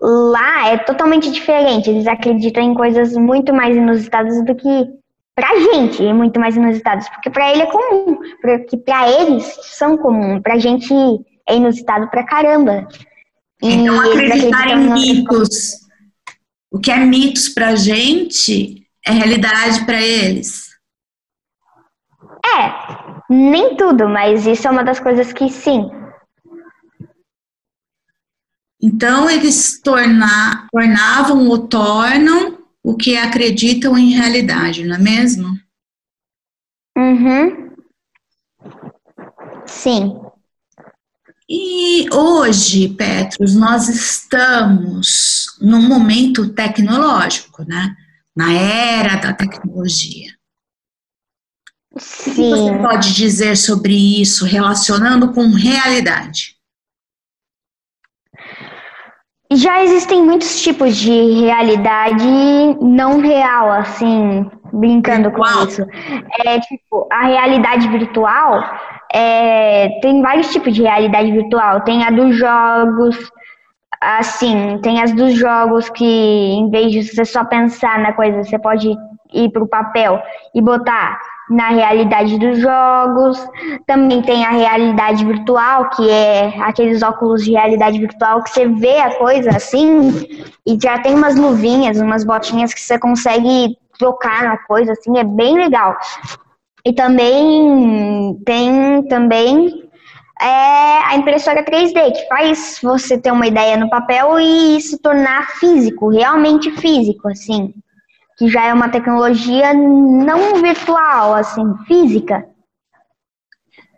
Lá é totalmente diferente. Eles acreditam em coisas muito mais inusitadas do que pra gente, é muito mais inusitadas. Porque pra ele é comum. Porque pra eles são comum. Pra gente é inusitado pra caramba.
Então, acreditar em mitos. O que é mitos pra gente é realidade para eles.
É, nem tudo, mas isso é uma das coisas que sim.
Então, eles torna, tornavam ou tornam o que acreditam em realidade, não é mesmo?
Uhum. Sim.
E hoje, Petros, nós estamos num momento tecnológico, né? Na era da tecnologia.
Sim.
O que você pode dizer sobre isso, relacionando com realidade?
Já existem muitos tipos de realidade não real, assim, brincando virtual. com isso. É tipo, a realidade virtual é, tem vários tipos de realidade virtual. Tem a dos jogos, assim, tem as dos jogos que em vez de você só pensar na coisa, você pode ir para o papel e botar na realidade dos jogos. Também tem a realidade virtual, que é aqueles óculos de realidade virtual que você vê a coisa assim e já tem umas luvinhas, umas botinhas que você consegue tocar na coisa, assim, é bem legal. E também tem também é a impressora 3D, que faz você ter uma ideia no papel e se tornar físico, realmente físico, assim. Que já é uma tecnologia não virtual, assim, física.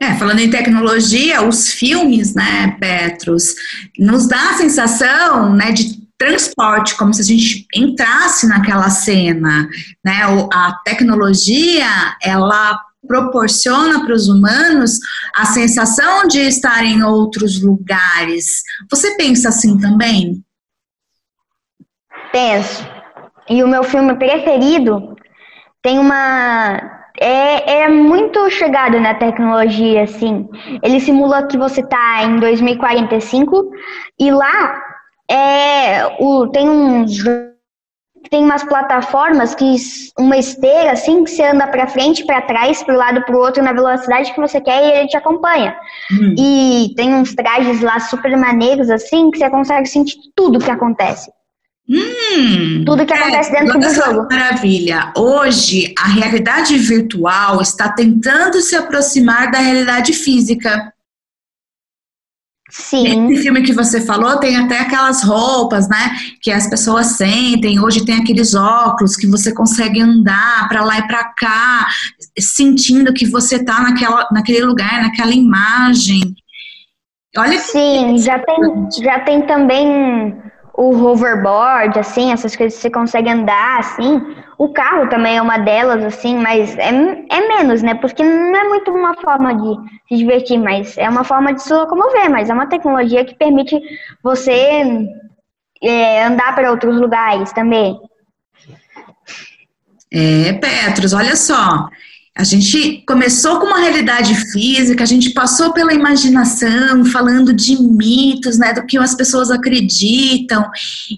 É, falando em tecnologia, os filmes, né, Petros, nos dá a sensação, né, de transporte, como se a gente entrasse naquela cena, né? A tecnologia, ela proporciona para os humanos a sensação de estar em outros lugares. Você pensa assim também?
Penso. E o meu filme preferido tem uma é, é, muito chegado na tecnologia, assim. Ele simula que você está em 2045 e lá é, o, tem uns tem umas plataformas que uma esteira assim que você anda para frente, para trás, para o lado, para o outro na velocidade que você quer e ele te acompanha.
Hum.
E tem uns trajes lá super maneiros assim que você consegue sentir tudo que acontece.
Hum,
Tudo que acontece dentro
olha
do jogo.
que Maravilha. Hoje, a realidade virtual está tentando se aproximar da realidade física.
Sim.
Esse filme que você falou tem até aquelas roupas, né? Que as pessoas sentem. Hoje tem aqueles óculos que você consegue andar para lá e para cá, sentindo que você está naquela, naquele lugar, naquela imagem. Olha que
Sim, já tem, já tem também o hoverboard, assim, essas coisas que você consegue andar, assim. O carro também é uma delas, assim, mas é, é menos, né? Porque não é muito uma forma de se divertir, mas é uma forma de se locomover, mas é uma tecnologia que permite você é, andar para outros lugares também.
É, Petros, olha só. A gente começou com uma realidade física, a gente passou pela imaginação, falando de mitos, né, do que as pessoas acreditam.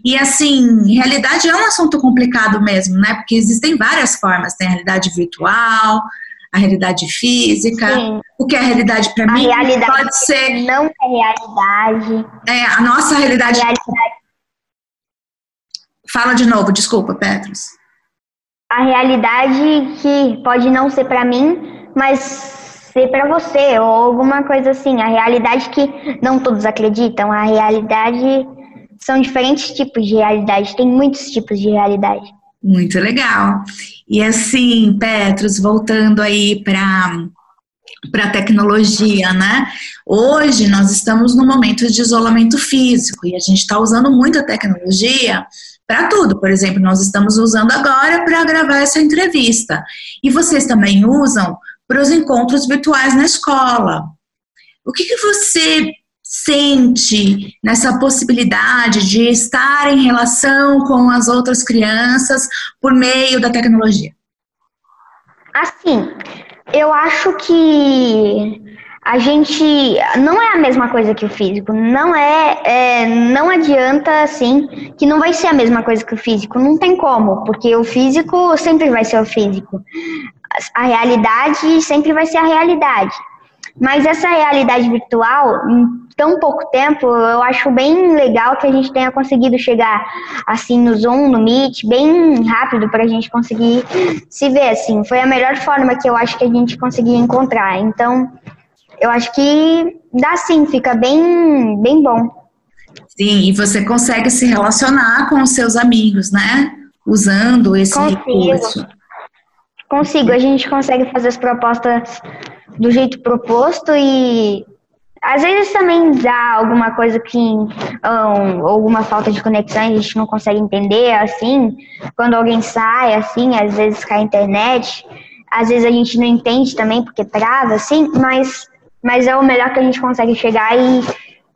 E assim, realidade é um assunto complicado mesmo, né? Porque existem várias formas, tem a realidade virtual, a realidade física.
Sim.
O que é realidade para
A
mim
realidade
pode ser
não é realidade.
é, a nossa realidade.
Realidade-
Fala de novo, desculpa, Petros.
A realidade que pode não ser para mim, mas ser para você, ou alguma coisa assim. A realidade que não todos acreditam. A realidade são diferentes tipos de realidade, tem muitos tipos de realidade.
Muito legal. E assim, Petros, voltando aí para para a tecnologia, né? Hoje nós estamos no momento de isolamento físico e a gente está usando muito a tecnologia para tudo. Por exemplo, nós estamos usando agora para gravar essa entrevista. E vocês também usam para os encontros virtuais na escola. O que, que você sente nessa possibilidade de estar em relação com as outras crianças por meio da tecnologia?
Assim, eu acho que a gente não é a mesma coisa que o físico. Não é, é, não adianta assim que não vai ser a mesma coisa que o físico. Não tem como, porque o físico sempre vai ser o físico. A realidade sempre vai ser a realidade. Mas essa realidade virtual, em tão pouco tempo, eu acho bem legal que a gente tenha conseguido chegar assim no Zoom, no Meet, bem rápido para a gente conseguir se ver assim. Foi a melhor forma que eu acho que a gente conseguia encontrar. Então, eu acho que dá sim, fica bem, bem bom.
Sim, e você consegue se relacionar com os seus amigos, né? Usando esse
Consigo.
recurso.
Consigo, a gente consegue fazer as propostas do jeito proposto e às vezes também dá alguma coisa que um, alguma falta de conexão a gente não consegue entender assim quando alguém sai assim às vezes cai a internet às vezes a gente não entende também porque trava assim mas mas é o melhor que a gente consegue chegar e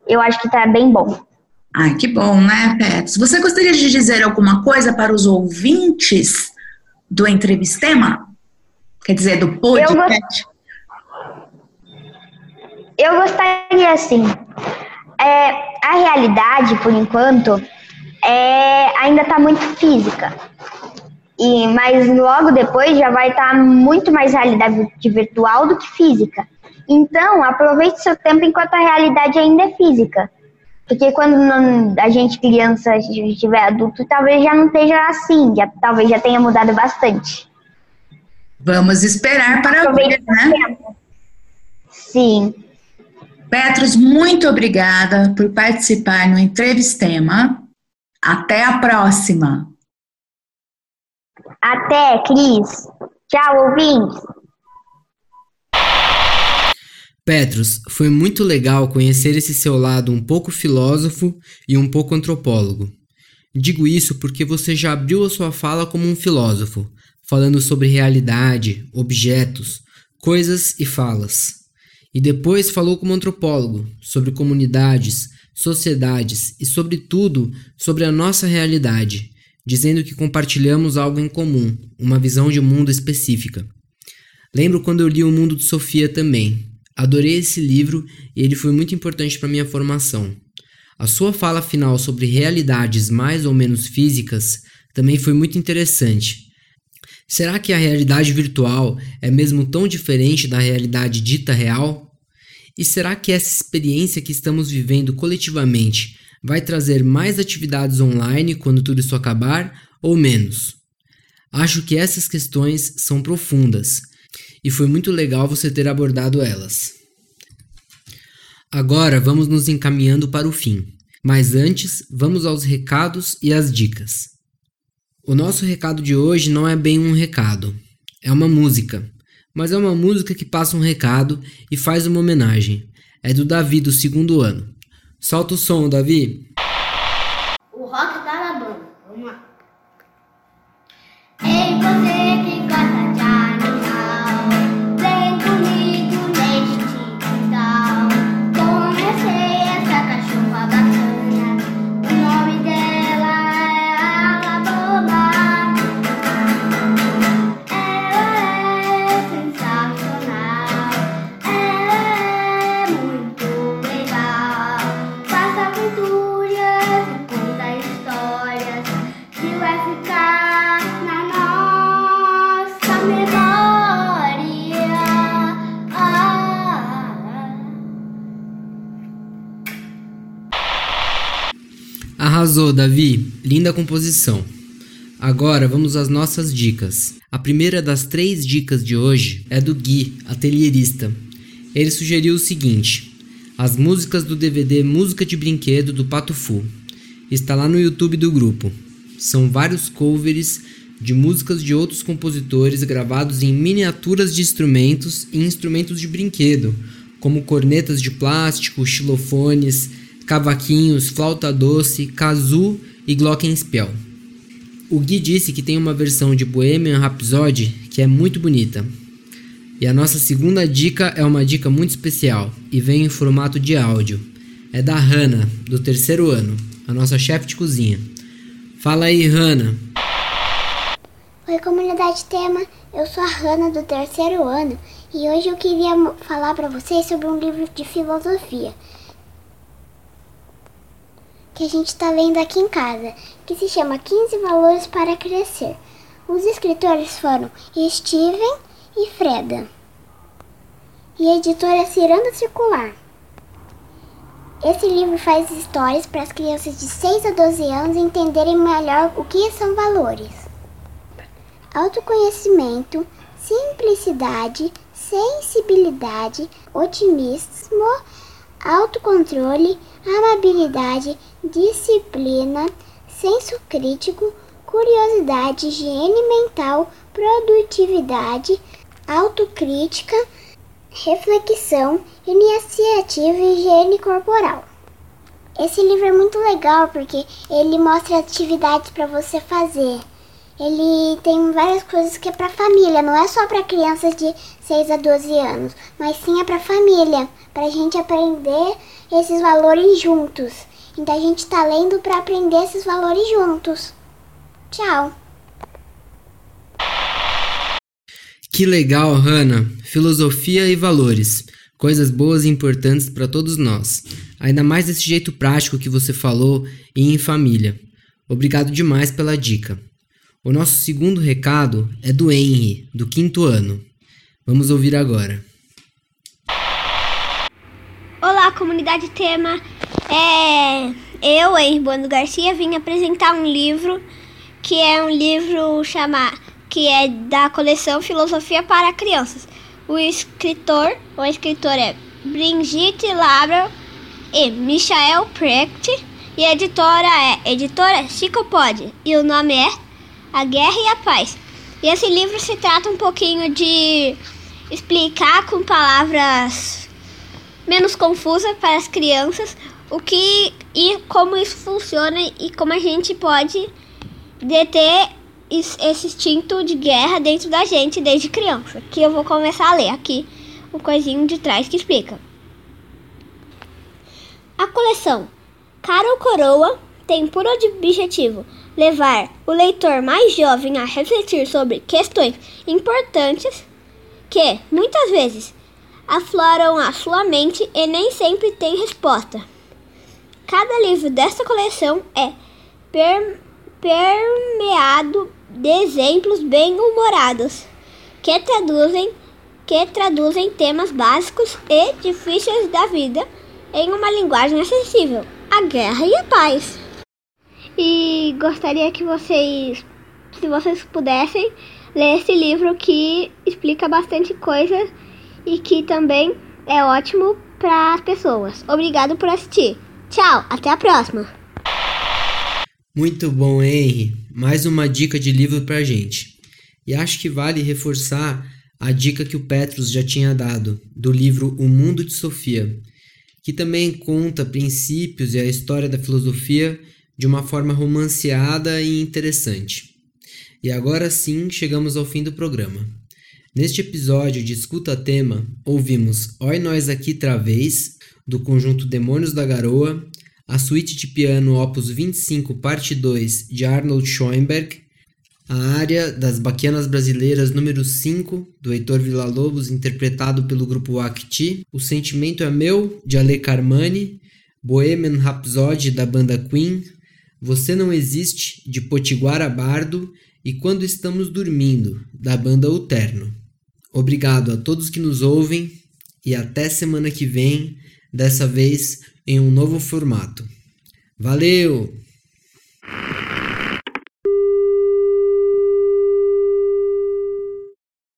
eu acho que tá bem bom
Ai, que bom, né, Pets? Você gostaria de dizer alguma coisa para os ouvintes do Entrevistema? Quer dizer, do podcast?
Eu gostaria assim. É, a realidade, por enquanto, é, ainda está muito física. E, mas logo depois já vai estar muito mais realidade virtual do que física. Então, aproveite seu tempo enquanto a realidade ainda é física. Porque quando a gente criança estiver adulto, talvez já não esteja assim, já, talvez já tenha mudado bastante.
Vamos esperar para ver, né?
tempo. Sim.
Petros, muito obrigada por participar no Entrevistema. Até a próxima.
Até, Cris. Tchau, ouvintes.
Petros, foi muito legal conhecer esse seu lado um pouco filósofo e um pouco antropólogo. Digo isso porque você já abriu a sua fala como um filósofo, falando sobre realidade, objetos, coisas e falas. E depois falou como antropólogo, sobre comunidades, sociedades e, sobretudo, sobre a nossa realidade, dizendo que compartilhamos algo em comum, uma visão de mundo específica. Lembro quando eu li O Mundo de Sofia também. Adorei esse livro e ele foi muito importante para minha formação. A sua fala final sobre realidades mais ou menos físicas também foi muito interessante. Será que a realidade virtual é mesmo tão diferente da realidade dita real? E será que essa experiência que estamos vivendo coletivamente vai trazer mais atividades online quando tudo isso acabar ou menos? Acho que essas questões são profundas e foi muito legal você ter abordado elas. Agora vamos nos encaminhando para o fim, mas antes vamos aos recados e às dicas. O nosso recado de hoje não é bem um recado, é uma música, mas é uma música que passa um recado e faz uma homenagem. É do Davi do segundo ano. Solta o som, Davi.
O rock tá na banda. Vamos lá. Ei, você
Linda composição. Agora vamos às nossas dicas. A primeira das três dicas de hoje é do Gui, atelierista. Ele sugeriu o seguinte: as músicas do DVD Música de Brinquedo do Pato Fu. Está lá no YouTube do grupo. São vários covers de músicas de outros compositores gravados em miniaturas de instrumentos e instrumentos de brinquedo, como cornetas de plástico, xilofones, cavaquinhos, flauta doce, kazoo e glockenspiel. O Gui disse que tem uma versão de Bohemian Rhapsody que é muito bonita. E a nossa segunda dica é uma dica muito especial e vem em formato de áudio. É da Hannah, do terceiro ano, a nossa chefe de cozinha. Fala aí, Hannah.
Oi, comunidade Tema. Eu sou a Hanna do terceiro ano e hoje eu queria falar para vocês sobre um livro de filosofia que a gente está lendo aqui em casa, que se chama 15 Valores para Crescer. Os escritores foram Steven e Freda. E a editora Ciranda Circular. Esse livro faz histórias para as crianças de 6 a 12 anos entenderem melhor o que são valores. Autoconhecimento, simplicidade, sensibilidade, otimismo, autocontrole, amabilidade, disciplina, senso crítico, curiosidade, higiene mental, produtividade, autocrítica, reflexão, iniciativa e higiene corporal. Esse livro é muito legal porque ele mostra atividades para você fazer. Ele tem várias coisas que é para família, não é só para crianças de 6 a 12 anos, mas sim é para família, para a gente aprender esses valores juntos. Então a gente está lendo para aprender esses valores juntos. Tchau.
Que legal, Hannah! Filosofia e valores. Coisas boas e importantes para todos nós. Ainda mais desse jeito prático que você falou e em família. Obrigado demais pela dica. O nosso segundo recado é do Henry, do quinto ano. Vamos ouvir agora.
Olá, comunidade tema. É, eu, Henri Bueno Garcia, vim apresentar um livro que é um livro chamado que é da coleção Filosofia para Crianças. O escritor, o escritor é Brigitte Labra e Michael Precht e a editora é editora Chicopod e o nome é A Guerra e a Paz. E esse livro se trata um pouquinho de explicar com palavras menos confusa para as crianças o que e como isso funciona e como a gente pode deter esse instinto de guerra dentro da gente desde criança. Que eu vou começar a ler aqui o coisinho de trás que explica. A coleção Cara ou Coroa tem por objetivo levar o leitor mais jovem a refletir sobre questões importantes que, muitas vezes, afloram a sua mente e nem sempre tem resposta. Cada livro desta coleção é per permeado de exemplos bem-humorados que traduzem que traduzem temas básicos e difíceis da vida em uma linguagem acessível, a guerra e a paz. E gostaria que vocês, se vocês pudessem, ler esse livro que explica bastante coisa e que também é ótimo para as pessoas. Obrigado por assistir. Tchau, até a próxima.
Muito bom, Henry. Mais uma dica de livro pra gente. E acho que vale reforçar a dica que o Petrus já tinha dado, do livro O Mundo de Sofia, que também conta princípios e a história da filosofia de uma forma romanceada e interessante. E agora sim chegamos ao fim do programa. Neste episódio de Escuta Tema, ouvimos Oi Nós Aqui Travês, do conjunto Demônios da Garoa, a suíte de piano Opus 25, parte 2, de Arnold Schoenberg, a área das Baquianas Brasileiras número 5, do Heitor Villa-Lobos, interpretado pelo grupo Acti, O Sentimento é Meu, de Ale Carmani, Bohemian Rhapsody, da banda Queen, Você Não Existe, de Potiguara Bardo e Quando Estamos Dormindo, da banda O Terno. Obrigado a todos que nos ouvem e até semana que vem, dessa vez em um novo formato. Valeu!